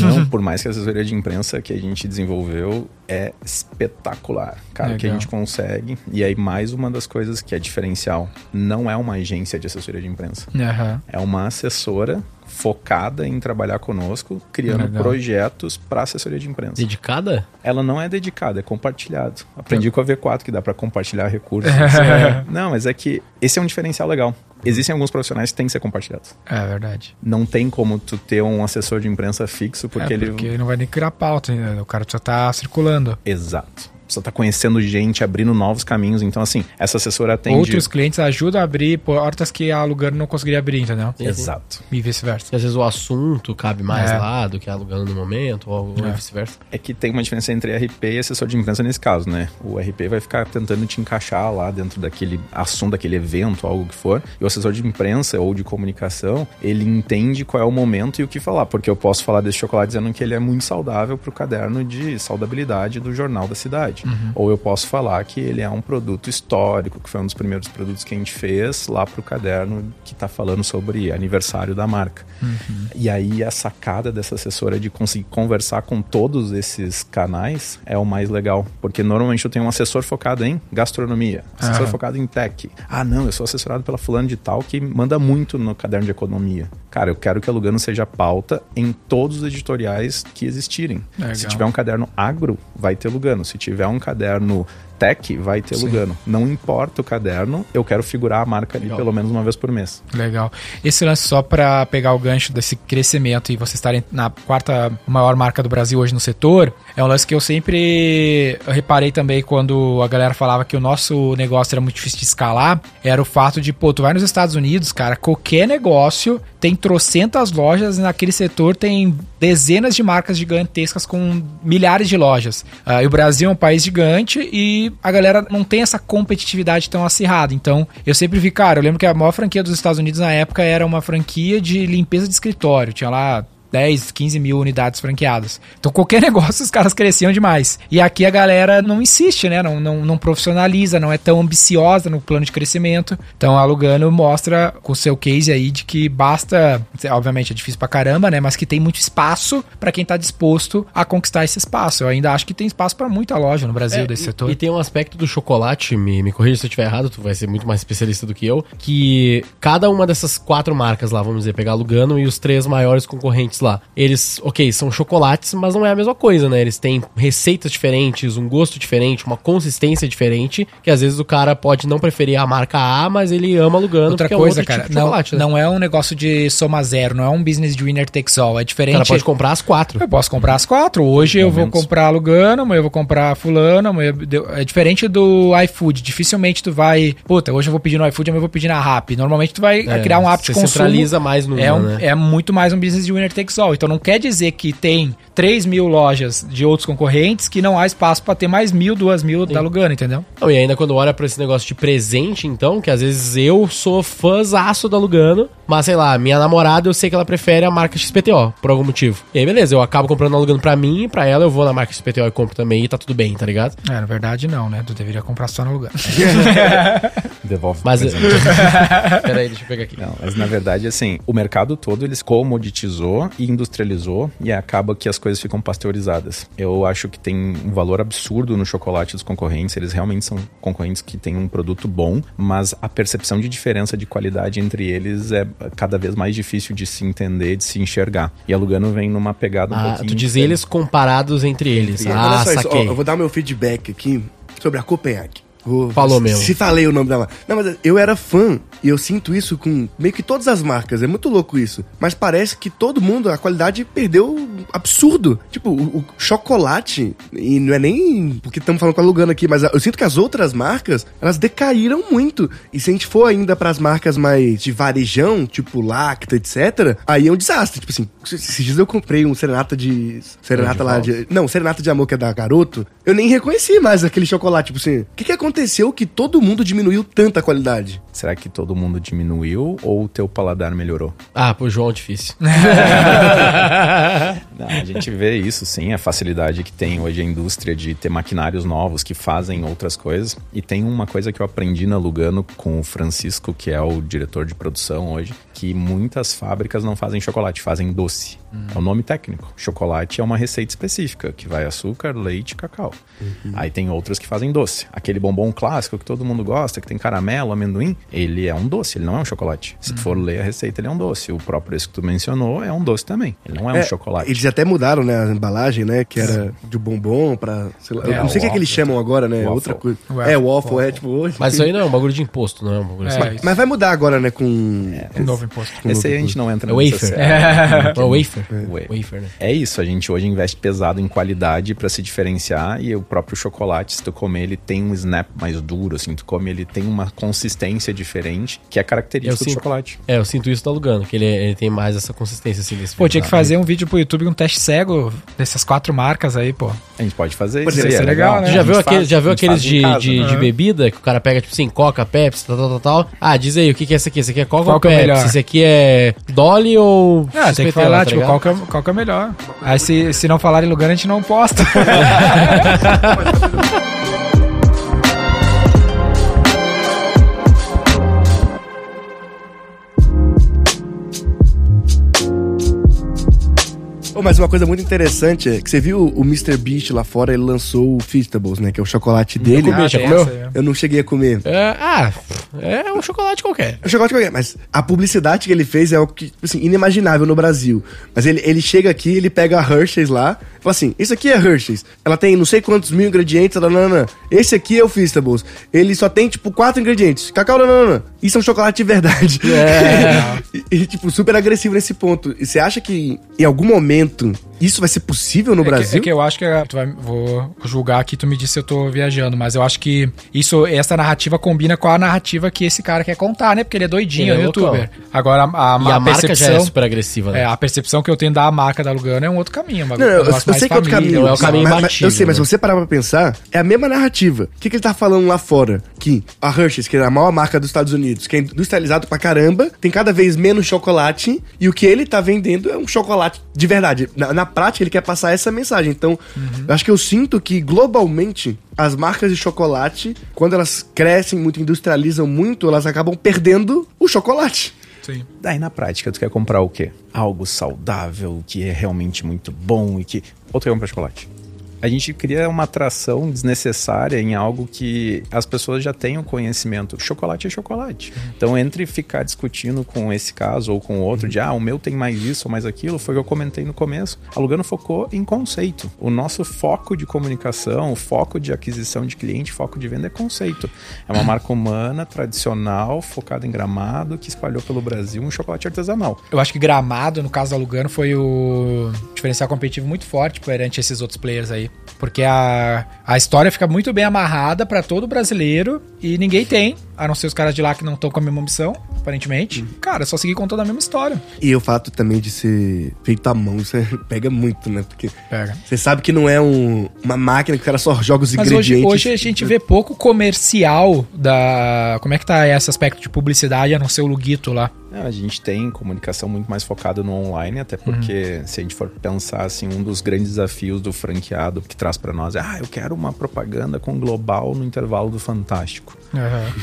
Não, (laughs) por mais que a assessoria de imprensa que a gente desenvolveu é espetacular. Cara, que a gente consegue e aí, mais uma das coisas que é diferencial: não é uma agência de assessoria de imprensa. Uhum. É uma assessora focada em trabalhar conosco, criando Legal. projetos para assessoria de imprensa. Dedicada? Ela não é dedicada, é compartilhado. Aprendi com a V4 que dá para compartilhar recursos. é... (laughs) Não, mas é que esse é um diferencial legal. Existem alguns profissionais que têm que ser compartilhados. É verdade. Não tem como tu ter um assessor de imprensa fixo porque, é porque ele. não vai nem criar pauta, né? o cara já tá circulando. Exato precisa estar tá conhecendo gente, abrindo novos caminhos. Então, assim, essa assessora atende... Outros clientes ajudam a abrir portas que a alugando não conseguiria abrir, entendeu? Exato. E vice-versa. Às vezes o assunto cabe mais é. lá do que alugando no momento, ou, é. vice-versa. É que tem uma diferença entre RP e assessor de imprensa nesse caso, né? O RP vai ficar tentando te encaixar lá dentro daquele assunto, daquele evento, algo que for. E o assessor de imprensa ou de comunicação, ele entende qual é o momento e o que falar. Porque eu posso falar desse chocolate dizendo que ele é muito saudável para o caderno de saudabilidade do jornal da cidade. Uhum. Ou eu posso falar que ele é um produto histórico, que foi um dos primeiros produtos que a gente fez lá para o caderno que está falando sobre aniversário da marca. Uhum. E aí a sacada dessa assessora de conseguir conversar com todos esses canais é o mais legal. Porque normalmente eu tenho um assessor focado em gastronomia, assessor focado em tech. Ah, não, eu sou assessorado pela fulano de tal que manda muito no caderno de economia. Cara, eu quero que a Lugano seja pauta em todos os editoriais que existirem. Legal. Se tiver um caderno agro, vai ter Lugano. Se tiver um caderno tech, vai ter Sim. Lugano. Não importa o caderno, eu quero figurar a marca ali Legal. pelo menos uma vez por mês. Legal. Esse lance só para pegar o gancho desse crescimento e vocês estarem na quarta maior marca do Brasil hoje no setor, é um lance que eu sempre reparei também quando a galera falava que o nosso negócio era muito difícil de escalar, era o fato de, pô, tu vai nos Estados Unidos, cara, qualquer negócio tem trocentas lojas e naquele setor tem dezenas de marcas gigantescas com milhares de lojas. Uh, e o Brasil é um país gigante e a galera não tem essa competitividade tão acirrada. Então, eu sempre vi, cara, eu lembro que a maior franquia dos Estados Unidos na época era uma franquia de limpeza de escritório. Tinha lá 10, 15 mil unidades franqueadas. Então qualquer (laughs) negócio os caras cresciam demais. E aqui a galera não insiste, né? Não, não, não profissionaliza, não é tão ambiciosa no plano de crescimento. Então a Lugano mostra com o seu case aí de que basta, obviamente é difícil pra caramba, né? Mas que tem muito espaço para quem tá disposto a conquistar esse espaço. Eu ainda acho que tem espaço para muita loja no Brasil é, desse setor. E tem um aspecto do chocolate, me, me corrija se eu estiver errado, tu vai ser muito mais especialista do que eu, que cada uma dessas quatro marcas lá, vamos dizer, pegar a Lugano e os três maiores concorrentes lá. Eles, ok, são chocolates, mas não é a mesma coisa, né? Eles têm receitas diferentes, um gosto diferente, uma consistência diferente, que às vezes o cara pode não preferir a marca A, mas ele ama Lugano Outra coisa, é cara, tipo não, né? não é um negócio de soma zero, não é um business de winner takes all, é diferente. O cara pode comprar as quatro. Eu posso comprar as quatro. Hoje eu vou comprar Lugano, amanhã eu vou comprar fulano, amanhã... É diferente do iFood, dificilmente tu vai, puta, hoje eu vou pedir no iFood, amanhã eu vou pedir na Rappi. Normalmente tu vai é, criar um hábito de consumo. centraliza mais no é, um, né? é muito mais um business de winner take Lexol. Então não quer dizer que tem 3 mil lojas de outros concorrentes que não há espaço para ter mais mil, duas mil da Lugano, entendeu? Não, e ainda quando olha pra esse negócio de presente, então, que às vezes eu sou fãzaço da Lugano, mas sei lá, minha namorada eu sei que ela prefere a marca XPTO, por algum motivo. E aí, beleza, eu acabo comprando a Lugano pra mim, pra ela eu vou na marca XPTO e compro também e tá tudo bem, tá ligado? É, na verdade não, né? Tu deveria comprar só no lugar. (laughs) Devolve Mas. o presente. (laughs) Peraí, deixa eu pegar aqui. Não, mas na verdade, assim, o mercado todo eles comoditizou e industrializou e acaba que as coisas ficam pasteurizadas. Eu acho que tem um valor absurdo no chocolate dos concorrentes. Eles realmente são concorrentes que têm um produto bom, mas a percepção de diferença de qualidade entre eles é cada vez mais difícil de se entender, de se enxergar. E a Lugano vem numa pegada um Ah, pouquinho. tu diz diferente. eles comparados entre eles. Olha Ah, só isso, ó, saquei. eu vou dar meu feedback aqui sobre a Copenhague. Vou- Falou mesmo. Se falei o nome dela. Não, mas eu era fã e eu sinto isso com meio que todas as marcas. É muito louco isso. Mas parece que todo mundo, a qualidade perdeu absurdo. Tipo, o, o chocolate, e não é nem porque estamos falando com a Lugano aqui, mas eu sinto que as outras marcas, elas decaíram muito. E se a gente for ainda pras marcas mais de varejão, tipo Lacta, etc., aí é um desastre. Tipo assim, esses dias eu comprei um serenata de. Serenata lá de. Não, serenata de amor que é da garoto. Eu nem reconheci mais aquele chocolate. Tipo assim, o que, que aconteceu que todo mundo diminuiu tanta qualidade? Será que todo mundo diminuiu ou o teu paladar melhorou? Ah, pro João é difícil. (laughs) Não, a gente vê isso sim, a facilidade que tem hoje a indústria de ter maquinários novos que fazem outras coisas. E tem uma coisa que eu aprendi na Lugano com o Francisco, que é o diretor de produção hoje, que muitas fábricas não fazem chocolate, fazem doce. É o nome técnico. Chocolate é uma receita específica, que vai açúcar, leite e cacau. Aí tem outras que fazem doce. Aquele bombom clássico que todo mundo gosta, que tem caramelo, amendoim, ele é um doce, ele não é um chocolate. Se tu for ler a receita, ele é um doce. O próprio esse que tu mencionou é um doce também. Ele não é, um chocolate. Eles até mudaram, né, a embalagem, né? Que era de bombom pra. Sei lá, eu É, não sei o que, é que eles waffle. chamam agora, né? Waffle. Outra coisa. Waffle. É, waffle, é tipo. hoje. Mas isso aí não é um bagulho de imposto, não é um bagulho É, assim. isso. Mas vai mudar agora, né? Com. É novo imposto. Esse aí a gente não entra É nessa wafer. seara. É o wafer. Wa- Wafer, né? É isso, a gente hoje investe pesado em qualidade pra se diferenciar e o próprio chocolate, se tu comer, ele tem um snap mais duro, assim, tu come, ele tem uma consistência diferente, que é característica do sinto- chocolate. É, eu sinto isso da Lugano, que ele, ele tem mais essa consistência assim desse Pô, tinha que fazer um vídeo pro YouTube, um teste cego dessas quatro marcas aí, pô. A gente pode fazer isso. isso é é legal, né? Já viu, aquele, faz- já viu aqueles de, casa, de, né? de bebida que o cara pega, tipo assim, Coca, Pepsi, tal, tal, tal, tal. Ah, diz aí, o que, que é esse aqui? Esse aqui é Coca Qual ou que é o Pepsi? melhor? Esse aqui é Dolly ou Ah, tem que falar, tá tipo, qual que, é, qual que é melhor. Aí se, se não falar em lugar, a gente não posta. Mas uma coisa muito interessante é que você viu o Mr. Beast lá fora, ele lançou o Feastables, né? Que é o chocolate dele. comi, já tem comeu? ó. Eu não cheguei a comer. É, ah, é um chocolate qualquer. É um chocolate qualquer, mas a publicidade que ele fez é algo que, assim, inimaginável no Brasil. Mas ele, ele chega aqui, ele pega a Hershey's lá, fala assim, isso aqui é Hershey's. Ela tem não sei quantos mil ingredientes, nanana. Esse aqui é o Feastables. Ele só tem, tipo, quatro ingredientes. Cacau, nanana. Isso é um chocolate de verdade. É. (laughs) e, e, tipo, super agressivo nesse ponto. E você acha que, em algum momento, isso vai ser possível no É que- Brasil? É que, eu acho que tu vai, vou julgar aqui, tu me disse se eu tô viajando, mas eu acho que isso, essa narrativa combina com a narrativa que esse cara quer contar, né? Porque ele é doidinho, Ele é é um loucão. youtuber. Agora, a, a, E a, marca já é super agressiva, né? é, a percepção que eu tenho da marca da Lugano é um outro caminho. Uma, Não, eu, um eu mais sei que é outro caminho. é o caminho mas- mas- imbatível, Eu sei, mas né? se você parar pra pensar, é a mesma narrativa. O que, que ele tá falando lá fora? Que a Hershey's, que é a maior marca dos Estados Unidos, que é industrializado pra caramba, tem cada vez menos chocolate, e o que ele tá vendendo é um chocolate de verdade. Na, na prática, ele quer passar essa mensagem. Então, eu acho que eu sinto que, globalmente, as marcas de chocolate, quando elas crescem muito, industrializam muito, elas acabam perdendo o chocolate. Sim. Daí na prática, tu quer comprar o quê? Algo saudável, que é realmente muito bom e que. Ou tu quer comprar chocolate? A gente cria uma atração desnecessária em algo que as pessoas já têm o conhecimento. Chocolate é chocolate. Então, entre ficar discutindo com esse caso ou com outro, de ah, o meu tem mais isso ou mais aquilo, foi o que eu comentei no começo. A Lugano focou em conceito. O nosso foco de comunicação, o foco de aquisição de cliente, foco de venda é conceito. É uma marca humana, tradicional, focada em gramado, que espalhou pelo Brasil um chocolate artesanal. Eu acho que Gramado, no caso da Lugano, foi o diferencial competitivo muito forte perante esses outros players aí. Porque a, a história fica muito bem amarrada pra todo brasileiro e ninguém tem, a não ser os caras de lá que não estão com a mesma missão. aparentemente. Cara, é só seguir contando a mesma história. E o fato também de ser feito à mão, isso (laughs) pega muito, né? Porque Pega. você sabe que não é um- uma máquina que o cara só joga os Mas hoje, ingredientes. hoje a gente vê pouco comercial da. Como é que tá esse aspecto de publicidade a não ser o Luguito lá? É, a gente tem comunicação muito mais focada no online, até porque se a gente for pensar assim, um dos grandes desafios do franqueado que traz para nós é, ah, eu quero uma propaganda com global no intervalo do Fantástico.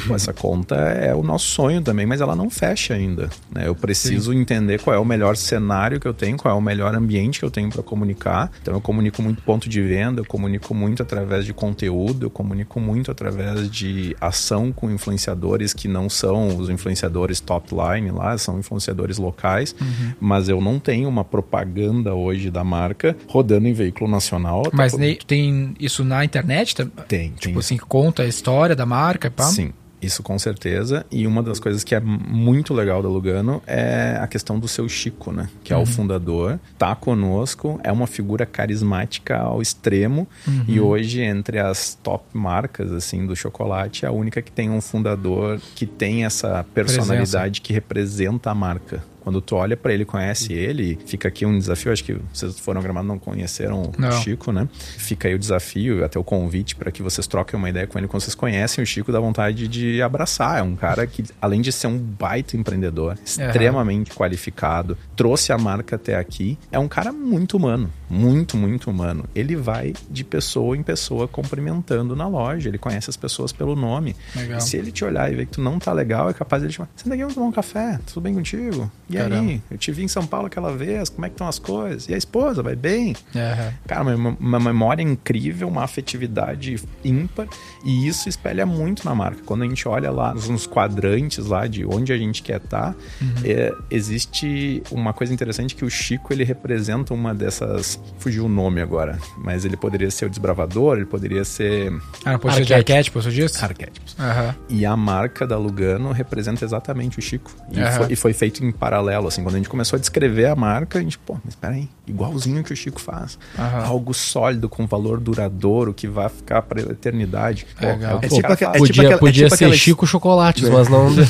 Pô, Essa conta é o nosso sonho também, mas ela não fecha ainda. né? Eu preciso entender qual é o melhor cenário que eu tenho, qual é o melhor ambiente que eu tenho para comunicar. Então eu comunico muito ponto de venda, eu comunico muito através de conteúdo, eu comunico muito através de ação com influenciadores que não são os influenciadores top line lá, são influenciadores locais, mas eu não tenho uma propaganda hoje da marca rodando em veículo nacional. Mas ne- tem isso na internet? tem, tem Tipo assim, que conta a história da marca e pá? Sim, isso com certeza. E uma das coisas que é muito legal da Lugano é a questão do seu Chico, né? Que é o fundador, tá conosco, é uma figura carismática ao extremo. E hoje, entre as top marcas, assim, do chocolate, é a única que tem um fundador que tem essa personalidade que representa a marca. Quando tu olha pra ele, conhece ele, fica aqui um desafio. Acho que vocês foram gramados não conheceram Não. o Chico, né? Fica aí o desafio, até o convite para que vocês troquem uma ideia com ele. Quando vocês conhecem o Chico, dá vontade de abraçar. É um cara que, além de ser um baita empreendedor, extremamente qualificado, trouxe a marca até aqui, é um cara muito humano. Muito, muito humano. Ele vai de pessoa em pessoa cumprimentando na loja. Ele conhece as pessoas pelo nome. Se ele te olhar e ver que tu não tá legal, é capaz de ele te falar: Senta aqui, vamos tomar um café, tudo bem contigo? E Caramba. aí? Eu te vi em São Paulo aquela vez, como é que estão as coisas? E a esposa, vai bem? Aham. Cara, uma, uma memória incrível, uma afetividade ímpar, e isso espelha muito na marca. Quando a gente olha lá nos quadrantes lá de onde a gente quer estar, é, existe uma coisa interessante que o Chico ele representa uma dessas. Fugiu o nome agora, mas ele poderia ser o desbravador, ele poderia ser Ah, pode ser de arquétipo, você disse? arquétipos. Aham. E a marca da Lugano representa exatamente o Chico. E, foi, e foi feito em paralelo, assim. Quando a gente começou a descrever a marca, a gente, pô, mas peraí, igualzinho que o Chico faz. Aham. Algo sólido, com valor duradouro, que vai ficar pra eternidade. Pô, Legal. é o que É esse tipo cara aquela- faz. é podia tipo podia tipo ser aquelas- Chico Chocolates, mas não, (laughs) não,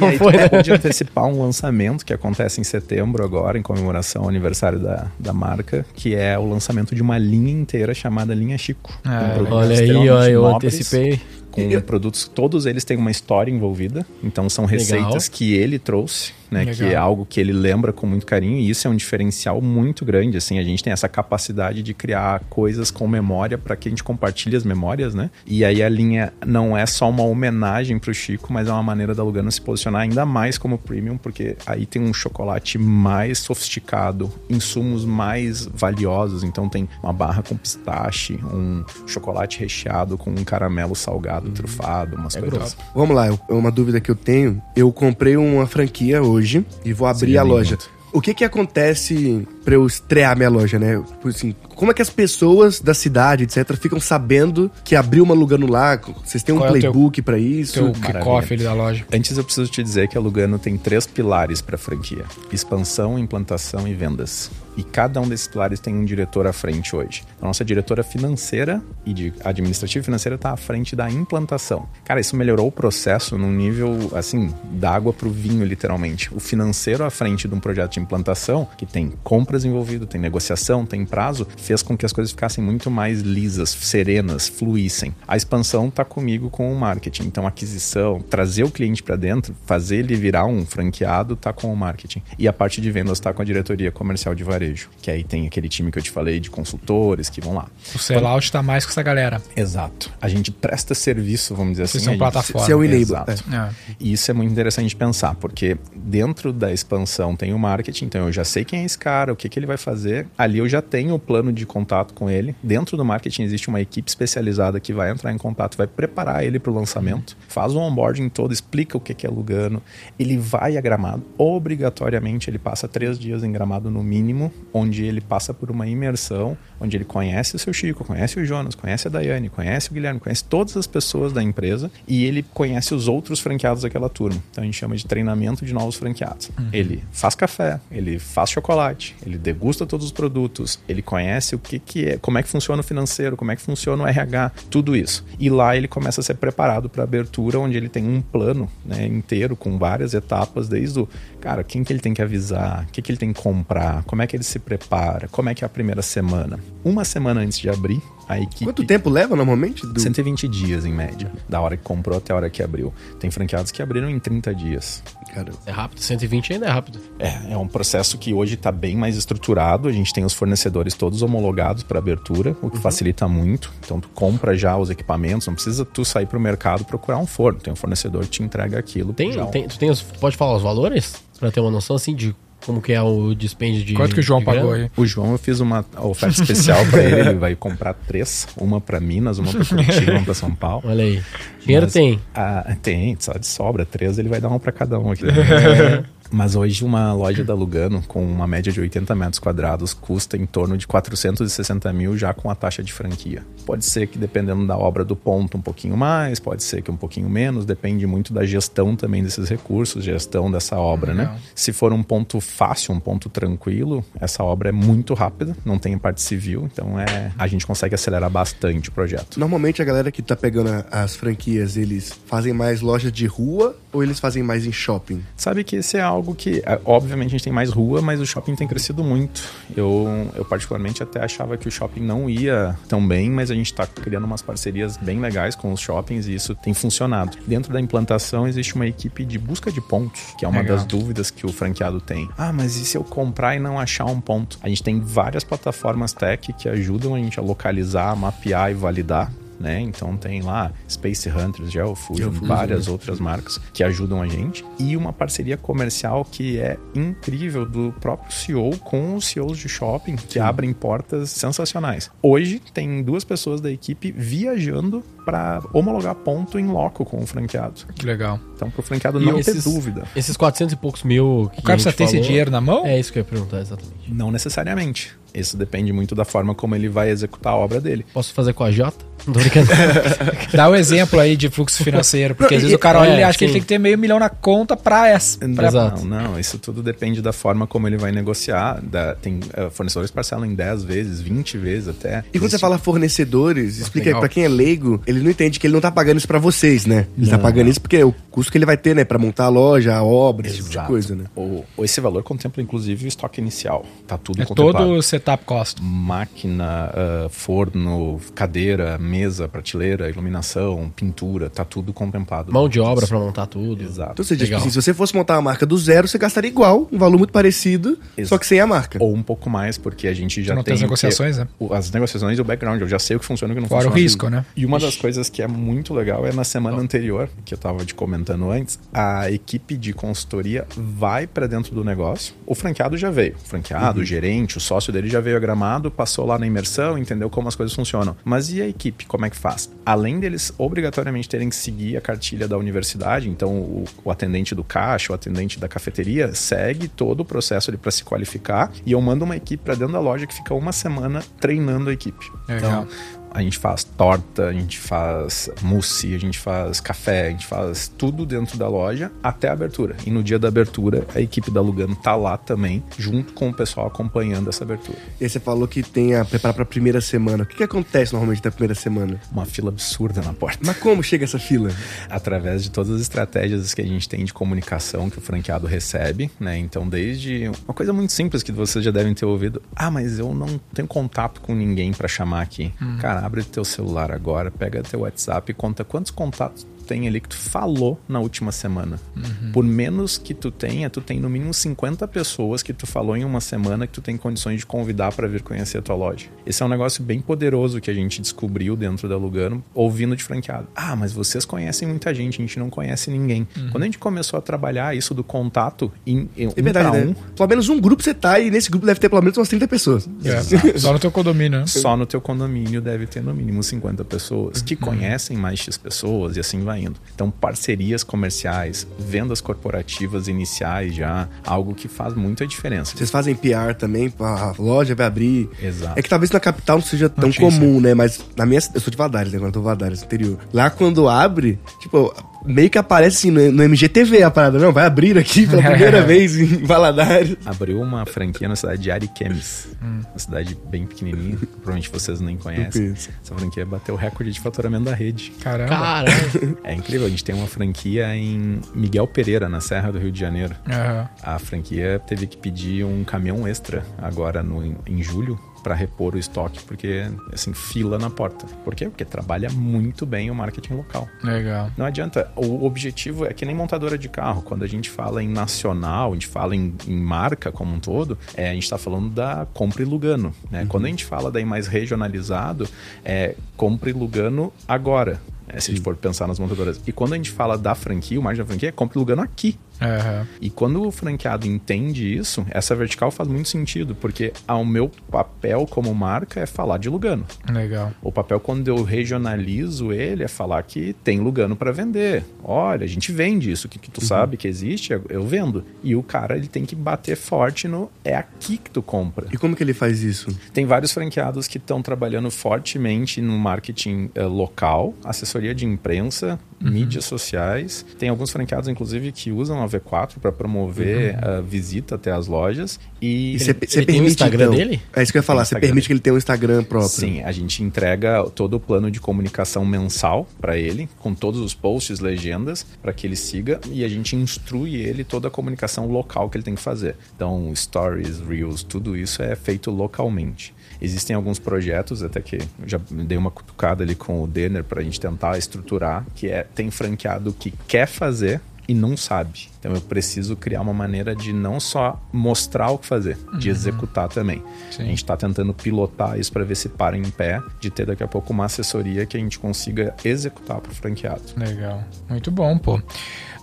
E aí, foi. né? pode antecipar um lançamento que acontece em setembro agora, em comemoração ao aniversário da, da marca, que é o lançamento de uma linha inteira chamada Linha Chico. Ah, Com produtos Olha aí, extremamente ó, eu nobres, antecipei. com produtos, todos eles têm uma história envolvida, então são receitas que ele trouxe, né, Legal. que é algo que ele lembra com muito carinho, e isso é um diferencial muito grande, assim, a gente tem essa capacidade de criar coisas com memória para que a gente compartilhe as memórias, né? E aí a linha não é só uma homenagem pro Chico, mas é uma maneira da Lugano se posicionar ainda mais como premium, porque aí tem um chocolate mais sofisticado, insumos mais valiosos, então tem uma barra com pistache, um chocolate recheado com um caramelo salgado, trufado, umas coisas. Vamos lá, eu- uma dúvida que eu tenho. Eu comprei uma franquia hoje e vou abrir Seja a loja. O que que acontece pra eu estrear minha loja, né? Tipo assim, como é que as pessoas da cidade, etc, ficam sabendo que abriu uma Lugano lá? Vocês têm um Qual é o teu- playbook pra isso? Teu maravilha. kickoff ali da loja. Antes eu preciso te dizer que a Lugano tem três pilares para a franquia: expansão, implantação e vendas. E cada um desses pilares tem um diretor à frente hoje. A nossa diretora financeira e de administrativa financeira está à frente da implantação. Cara, isso melhorou o processo num nível assim, da água pro vinho, literalmente. O financeiro à frente de um projeto de implantação, que tem compras envolvido, tem negociação, tem prazo, fez com que as coisas ficassem muito mais lisas, serenas, fluíssem. A expansão está comigo com o marketing. Então, aquisição, trazer o cliente para dentro, fazer ele virar um franqueado, tá com o marketing. E a parte de vendas tá com a diretoria comercial de varejo, que aí tem aquele time que eu te falei de consultores que vão lá. O sellout tá mais com essa galera. Exato. A gente presta serviço, vamos dizer Vocês assim. são plataforma. É enable. Exato. É. É. E isso é muito interessante de pensar, porque dentro da expansão tem o marketing, então eu já sei quem é esse cara, o que, que ele vai fazer. Ali eu já tenho o plano de contato com ele. Dentro do marketing existe uma equipe especializada que vai entrar em contato, vai preparar ele para o lançamento, faz o onboarding todo, explica o que, que é Lugano. Ele vai a Gramado, obrigatoriamente ele passa três dias em Gramado no mínimo, onde ele passa por uma imersão, onde ele conhece o seu Chico, conhece o Jonas, conhece a Daiane, conhece o Guilherme, conhece todas as pessoas da empresa e ele conhece os outros franqueados daquela turma. Então a gente chama de treinamento de novos franqueados. Ele faz café, ele faz chocolate, ele degusta todos os produtos, ele conhece o que, que é, como é que funciona o financeiro, como é que funciona o RH, tudo isso. E lá ele começa a ser preparado para abertura, onde ele tem um plano né, inteiro com várias etapas, desde o cara, quem que ele tem que avisar, o que, que ele tem que comprar, como é que ele se prepara, como é que é a primeira semana. Uma semana antes de abrir, a equipe. Quanto tempo leva normalmente? Do... 120 dias em média, da hora que comprou até a hora que abriu. Tem franqueados que abriram em 30 dias. Caramba. É rápido, 120 ainda é rápido. É, é um processo que hoje está bem mais estruturado. A gente tem os fornecedores todos homologados para abertura, o que uhum. facilita muito. Então tu compra já os equipamentos, não precisa tu sair para o mercado procurar um forno. Tem um fornecedor que te entrega aquilo. Tem, tem, tu tem os, pode falar os valores? Para ter uma noção assim de como que é o dispêndio de. Quanto que o João pagou aí? O João, eu fiz uma oferta especial para ele. Ele vai comprar três: uma para Minas, uma para Curitiba, uma para São Paulo. Olha aí. Dinheiro Mas, tem. Ah, tem, só de sobra. Três ele vai dar uma para cada um aqui. (laughs) Mas hoje uma loja da Lugano com uma média de 80 metros quadrados custa em torno de 460 mil já com a taxa de franquia. Pode ser que dependendo da obra do ponto um pouquinho mais, pode ser que um pouquinho menos, depende muito da gestão também desses recursos, gestão dessa obra, né? Se for um ponto fácil, um ponto tranquilo, essa obra é muito rápida, não tem parte civil, então é a gente consegue acelerar bastante o projeto. Normalmente a galera que tá pegando as franquias, eles fazem mais lojas de rua ou eles fazem mais em shopping? Sabe que esse é algo que, é, obviamente, a gente tem mais rua, mas o shopping tem crescido muito. Eu, eu particularmente, até achava que o shopping não ia tão bem, mas a gente está criando umas parcerias bem legais com os shoppings e isso tem funcionado. Dentro da implantação, existe uma equipe de busca de pontos, que é uma Legal. das dúvidas que o franqueado tem. Ah, mas e se eu comprar e não achar um ponto? A gente tem várias plataformas tech que ajudam a gente a localizar, mapear e validar né? Então tem lá Space Hunters, Geofusion, Geofusion várias né? outras marcas que ajudam a gente e uma parceria comercial que é incrível do próprio CEO com os CEOs de shopping que Sim. abrem portas sensacionais. Hoje tem duas pessoas da equipe viajando para homologar ponto em loco com o franqueado. Que legal. Então, para o franqueado e não esses, ter dúvida. Esses 400 e poucos mil que O cara precisa ter esse dinheiro na mão? É isso que eu ia perguntar, exatamente. Não necessariamente. Isso depende muito da forma como ele vai executar a obra dele. Posso fazer com a Jota? (laughs) Dá um exemplo aí de fluxo financeiro, porque às vezes o cara olha é, e acha sim. que ele tem que ter meio milhão na conta para essa. Pra... Não, não, isso tudo depende da forma como ele vai negociar. Da, tem uh, fornecedores que parcelam em 10 vezes, 20 vezes até. E quando você fala fornecedores, explica aí, pra quem é leigo, ele não entende que ele não tá pagando isso para vocês, né? Ele tá não. tá pagando isso porque é o custo que ele vai ter, né, para montar a loja, a obra, Exato. esse tipo de coisa, né? O, esse valor contempla inclusive o estoque inicial. Tá tudo é contemplado. todo o setup cost. Máquina, uh, forno, cadeira, mesa, prateleira, iluminação, pintura, tá tudo contemplado. Mão de obra para montar tudo. Exato. Então você diz que assim, se você fosse montar uma marca do zero, você gastaria igual, um valor muito parecido, Exato. só que sem a marca. Ou um pouco mais, porque a gente já não tem... as negociações, né? As negociações e o background, eu já sei o que funciona e o que não Fora funciona. o risco, né? E uma das coisas que é muito legal é na semana anterior, que eu tava te comentando antes, a equipe de consultoria vai para dentro do negócio. O franqueado já veio. O franqueado, uhum. o gerente, o sócio dele já veio a gramado, passou lá na imersão, entendeu como as coisas funcionam. Mas e a equipe, como é que faz? Além deles obrigatoriamente terem que seguir a cartilha da universidade, então o, o atendente do caixa, o atendente da cafeteria, segue todo o processo para se qualificar e eu mando uma equipe para dentro da loja que fica uma semana treinando a equipe. Legal. Então, a gente faz torta, a gente faz mousse, a gente faz café, a gente faz tudo dentro da loja até a abertura. E no dia da abertura, a equipe da Lugano tá lá também, junto com o pessoal acompanhando essa abertura. E aí você falou que tem a preparar para a primeira semana. O que, que acontece normalmente na primeira semana? Uma fila absurda na porta. Mas como chega essa fila? Através de todas as estratégias que a gente tem de comunicação que o franqueado recebe, né? Então, desde uma coisa muito simples que vocês já devem ter ouvido: "Ah, mas eu não tenho contato com ninguém para chamar aqui". Hum. Cara, abre teu celular agora, pega teu WhatsApp e conta quantos contatos tem ali que tu falou na última semana. Uhum. Por menos que tu tenha, tu tem no mínimo 50 pessoas que tu falou em uma semana que tu tem condições de convidar para vir conhecer a tua loja. Esse é um negócio bem poderoso que a gente descobriu dentro da Lugano, ouvindo de franqueado. Ah, mas vocês conhecem muita gente, a gente não conhece ninguém. Uhum. Quando a gente começou a trabalhar isso do contato em, em é verdade, né? um, Pelo menos um grupo você tá e nesse grupo deve ter pelo menos umas 30 pessoas. É, (laughs) só no teu condomínio, né? Só no teu condomínio deve ter no mínimo 50 pessoas que uhum. conhecem mais X pessoas e assim vai indo. Então, parcerias comerciais, vendas corporativas iniciais já, algo que faz muita diferença. Vocês fazem PR também, a loja vai abrir. Exato. É que talvez na capital não seja tão Notícia. comum, né? Mas na minha. Eu sou de Vadares, né? Agora eu tô Vadares, interior. Lá quando abre, tipo, meio que aparece assim no, no MGTV a parada. Não, vai abrir aqui pela (laughs) primeira vez em Valadares. Abriu uma franquia na cidade de Ariquemes. Uma cidade bem pequenininha. Provavelmente vocês nem conhecem. Essa franquia bateu o recorde de faturamento da rede. Caramba. Caralho. É incrível. A gente tem uma franquia em Miguel Pereira, na Serra do Rio de Janeiro. Aham. A franquia teve que pedir um caminhão extra agora no, em julho para repor o estoque, porque, assim, fila na porta. Por quê? Porque trabalha muito bem o marketing local. Legal. Não adianta. O objetivo é que nem montadora de carro. Quando a gente fala em nacional, a gente fala em, em marca como um todo, é, a gente está falando da compra e Lugano. Né? Quando a gente fala daí mais regionalizado, é compra e Lugano agora. né? se a gente for pensar nas montadoras. E quando a gente fala da franquia, o margem da franquia é compra e Lugano aqui. Aham. E quando o franqueado entende isso, essa vertical faz muito sentido, porque o meu papel como marca é falar de Lugano. Legal. O papel, quando eu regionalizo ele, é falar que tem Lugano para vender. Olha, a gente vende isso, que, que tu sabe que existe, eu- vendo. E o cara, ele tem que bater forte no é aqui que tu compra. E como que ele faz isso? Tem vários franqueados que estão trabalhando fortemente no marketing eh, local, assessoria de imprensa, mídias sociais. Tem alguns franqueados, inclusive, que usam a V4 para promover a visita até as lojas. E, E você ele tem o Instagram dele? É isso que eu ia falar. Você permite que ele tenha um Instagram próprio. Sim, a gente entrega todo o plano de comunicação mensal para ele, com todos os posts, legendas, para que ele siga e a gente instrui ele toda a comunicação local que ele tem que fazer. Então, stories, reels, tudo isso é feito localmente. Existem alguns projetos, até que já dei uma cutucada ali com o Denner para a gente tentar estruturar, que é tem franqueado que quer fazer e não sabe. Então eu preciso criar uma maneira de não só mostrar o que fazer, de executar também. Sim. A gente está tentando pilotar isso para ver se para em pé, de ter daqui a pouco uma assessoria que a gente consiga executar para o franqueado. Legal. Muito bom, pô.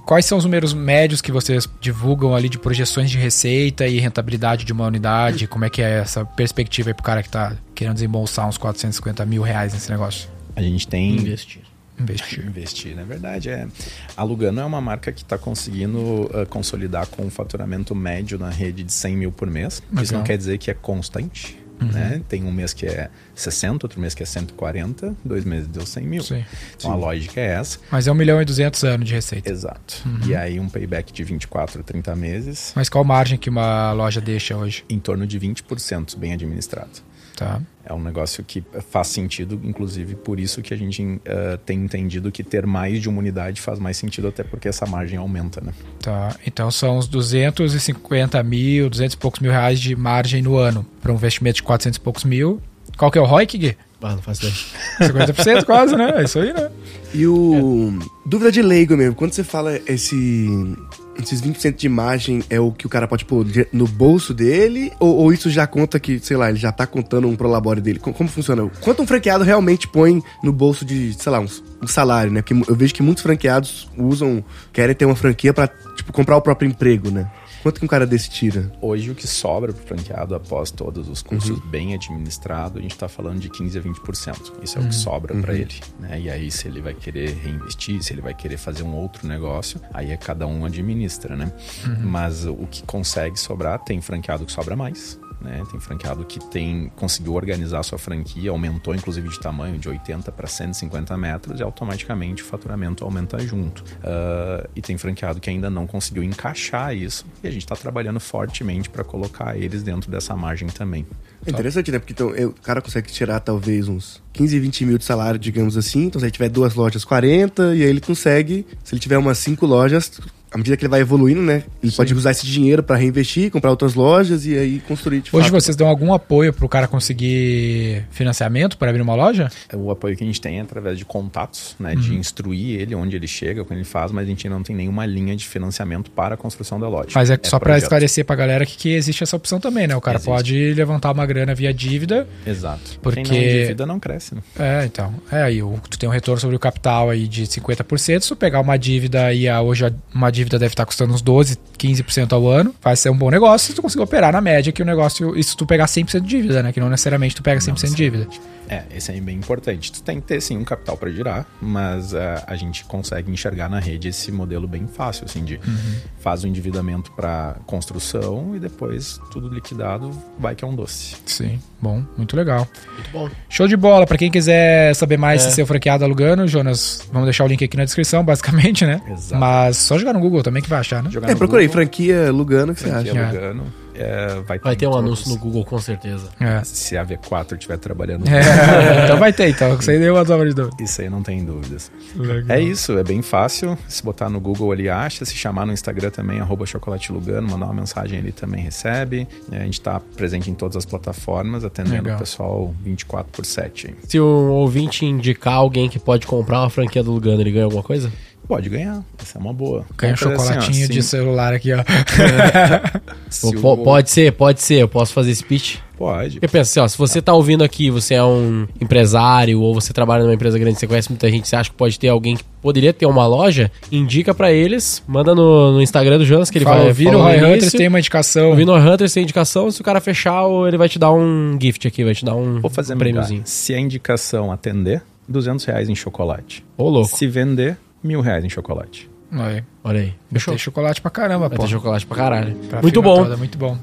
Quais são os números médios que vocês divulgam ali de projeções de receita e rentabilidade de uma unidade? Como é que é essa perspectiva aí pro cara que tá querendo desembolsar uns 450 mil reais nesse negócio? A gente tem Investir. Investir. (laughs) investir, na verdade é a Lugano é uma marca que está conseguindo uh, consolidar com um faturamento médio na rede de 100 mil por mês. Isso não quer dizer que é constante. Né? Tem um mês que é 60, outro mês que é 140, dois meses deu 100 mil. Sim. Então a lógica é essa. Mas é 1 milhão e 200 anos de receita. Exato. E aí um payback de 24, 30 meses, Mas qual margem que uma loja deixa hoje? em torno de 20% bem administrado. Tá. É um negócio que faz sentido, inclusive por isso que a gente eh, tem entendido que ter mais de uma unidade faz mais sentido, até porque essa margem aumenta, né? Tá. Então são uns 250 mil, 200 e poucos mil reais de margem no ano para um investimento de 400 e poucos mil. Qual que é o ROIC, Gui? Ah, não faço ideia. (laughs) 50% quase, né? É isso aí, né? E o. Dúvida de leigo mesmo. Quando você fala esse. Esses 20% de margem é o que o cara pode pôr no bolso dele? Ou, ou isso já conta que, sei lá, ele já tá contando um prolabore dele? Como, como funciona? Quanto um franqueado realmente põe no bolso de, sei lá, um, um salário, né? Porque eu vejo que muitos franqueados usam, querem ter uma franquia pra, tipo, comprar o próprio emprego, né? Quanto que um cara desse tira? Hoje o que sobra para o franqueado após todos os custos bem administrados, a gente está falando de 15 a 20%. Isso é o que sobra para ele. Né? E aí, se ele vai querer reinvestir, se ele vai querer fazer um outro negócio, aí é cada um administra, né? Mas o que consegue sobrar, tem franqueado que sobra mais. Né? Tem franqueado que tem conseguiu organizar sua franquia, aumentou inclusive de tamanho de 80 para 150 metros e automaticamente o faturamento aumenta junto. Ah, e tem franqueado que ainda não conseguiu encaixar isso e a gente está trabalhando fortemente para colocar eles dentro dessa margem também. É interessante, né? Porque então, o cara consegue tirar talvez uns 15, 20 mil de salário, digamos assim. Então, se ele tiver duas lojas, 40, e aí ele consegue, se ele tiver umas cinco lojas, à medida que ele vai evoluindo, né? Ele pode usar esse dinheiro pra reinvestir, comprar outras lojas e aí construir de Hoje fato. vocês dão algum apoio pro cara conseguir financiamento para abrir uma loja? O apoio que a gente tem é através de contatos, né? De instruir ele onde ele chega, quando ele faz, mas a gente não tem nenhuma linha de financiamento para a construção da loja. Mas é, só para esclarecer pra galera que, que existe essa opção também, né? O cara Existe. pode levantar uma grana via dívida. Exato. Porque- Quem não endivida não cresce, né? É, então. É, aí o- tu tem um retorno sobre o capital aí de 50%. Se tu pegar uma dívida aí, a- hoje a- uma dívida dívida deve estar custando uns 12, 15% ao ano. Vai ser um bom negócio se tu conseguir operar na média que o negócio. Se tu pegar 100% de dívida, né? Que não necessariamente tu pega 100% de dívida. É, esse é bem importante. Tu tem que ter, sim, um capital para girar, mas uh, a gente consegue enxergar na rede esse modelo bem fácil, assim, de uhum. faz o endividamento para construção e depois tudo liquidado vai que é um doce. Sim, bom, muito legal. Muito bom. Show de bola. Para quem quiser saber mais é. se ser franqueado alugando, Jonas, vamos deixar o link aqui na descrição, basicamente, né? Exato. Mas só jogar no Google também que vai achar, né? Jogar é, procurei franquia Lugano, que franquia você acha? Lugano. É, vai ter, vai ter um anúncio no Google, com certeza. É. Se a V4 estiver trabalhando. É. (laughs) então vai ter, então. Isso aí deu uma de dúvida. Isso aí não tem dúvidas. Legal. É isso, é bem fácil. Se botar no Google ali, acha. Se chamar no Instagram também, arroba chocolate Lugano, mandar uma mensagem ali também recebe. É, a gente está presente em todas as plataformas, atendendo Legal. o pessoal 24 por 7. Se o ouvinte indicar alguém que pode comprar uma franquia do Lugano, ele ganha alguma coisa? Pode ganhar, essa é uma boa. Ganha um chocolatinho assim, de celular aqui, ó. (laughs) (laughs) o... Pode ser, pode ser. Eu posso fazer esse pitch? Pode. Eu penso assim, ó, se você tá ouvindo aqui, você é um empresário ou você trabalha numa empresa grande, você conhece muita gente, você acha que pode ter alguém que poderia ter uma loja, indica para eles, manda no, no, Instagram do Jonas que ele Fala, vai ouvir o Roy Hunters tem uma indicação. Ouvindo o Hunters tem indicação, se o cara fechar, ele vai te dar um gift aqui, vai te dar um, Vou fazer um prêmiozinho. Se a indicação atender, 200 reais em chocolate. Ô, louco. Se vender, mil reais em chocolate. Aí. Olha aí. Tem chocolate pra caramba, Vai pô. Tem chocolate pra caralho. Pra muito bom. Toda, muito bom.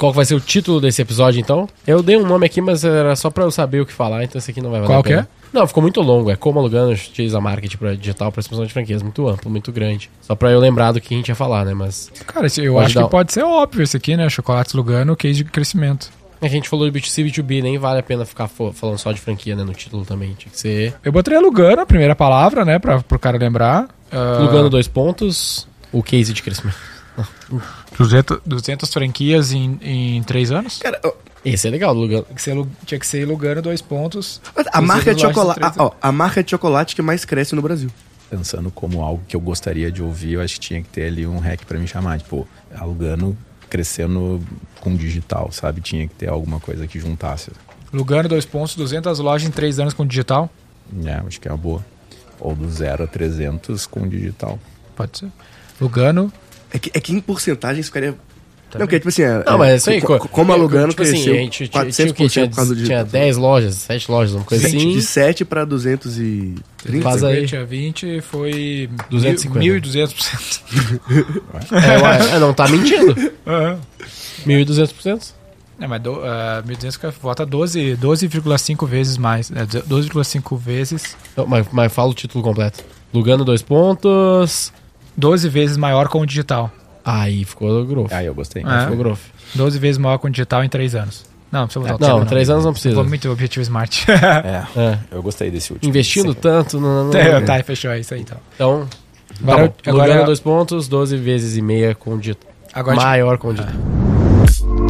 Qual vai ser o título desse episódio, então? Eu dei um nome aqui, mas era só pra eu saber o que falar, então esse aqui não vai valer Qual que é? Não, ficou muito longo. É como alugando utiliza marketing para digital para expansão de franquias. Muito amplo, muito grande. Só para eu lembrar do que a gente ia falar, né? Mas. Cara, eu acho que pode ser óbvio esse aqui, né? Chocolates Lugano, case de crescimento. É a gente falou de B2C e B2B, nem vale a pena ficar falando só de franquia, né? No título também. Tinha que ser. Eu botei a Lugano, a primeira palavra, né? Pra, pro cara lembrar. Uh... Lugano, dois pontos. O case de crescimento. 200, 200 franquias em, em três anos? Cara, esse é legal, Lugano. Tinha que ser, tinha que ser Lugano, dois pontos. A marca, de chocolate, a, ó, a marca de chocolate que mais cresce no Brasil. Pensando como algo que eu gostaria de ouvir, eu acho que tinha que ter ali um hack para me chamar. Tipo, a Lugano crescendo com digital, sabe? Tinha que ter alguma coisa que juntasse. Lugano, dois pontos, 200 lojas em três anos com digital? É, acho que é uma boa. Ou do zero a 300 com digital. Pode ser. Lugano. É que, é que em porcentagem ficaria Também. Não, porque, tipo assim, é, não, mas isso aí, como, como alugando, tipo assim, a gente tinha, tinha, tinha, por causa do Tinha 10 lojas, 7 lojas, uma coisa 20, assim. De 7 para 230. Faz aí. Tinha 20, foi 250. 1.200%. é, é, não tá mentindo. (laughs) Uhum. 1.200%. É, mas do, uh, 1.200 vota 12,5 12, vezes mais. É, 12,5 vezes. Não, mas, mas fala o título completo. Lugano, dois pontos. 12 vezes maior com o digital. Aí ficou grosso. Aí eu gostei. É. Ficou grosso. 12 vezes maior com digital em 3 anos. Não, não precisa botar é, Não, 3 anos não precisa. Foi muito objetivo smart. (laughs) é, é, eu gostei desse último. Investindo tanto. No, no, no... Tá, fechou, é isso aí então. Então, agora, tá agora dois pontos, 12 vezes e meia com o digital. Agora maior com o digital.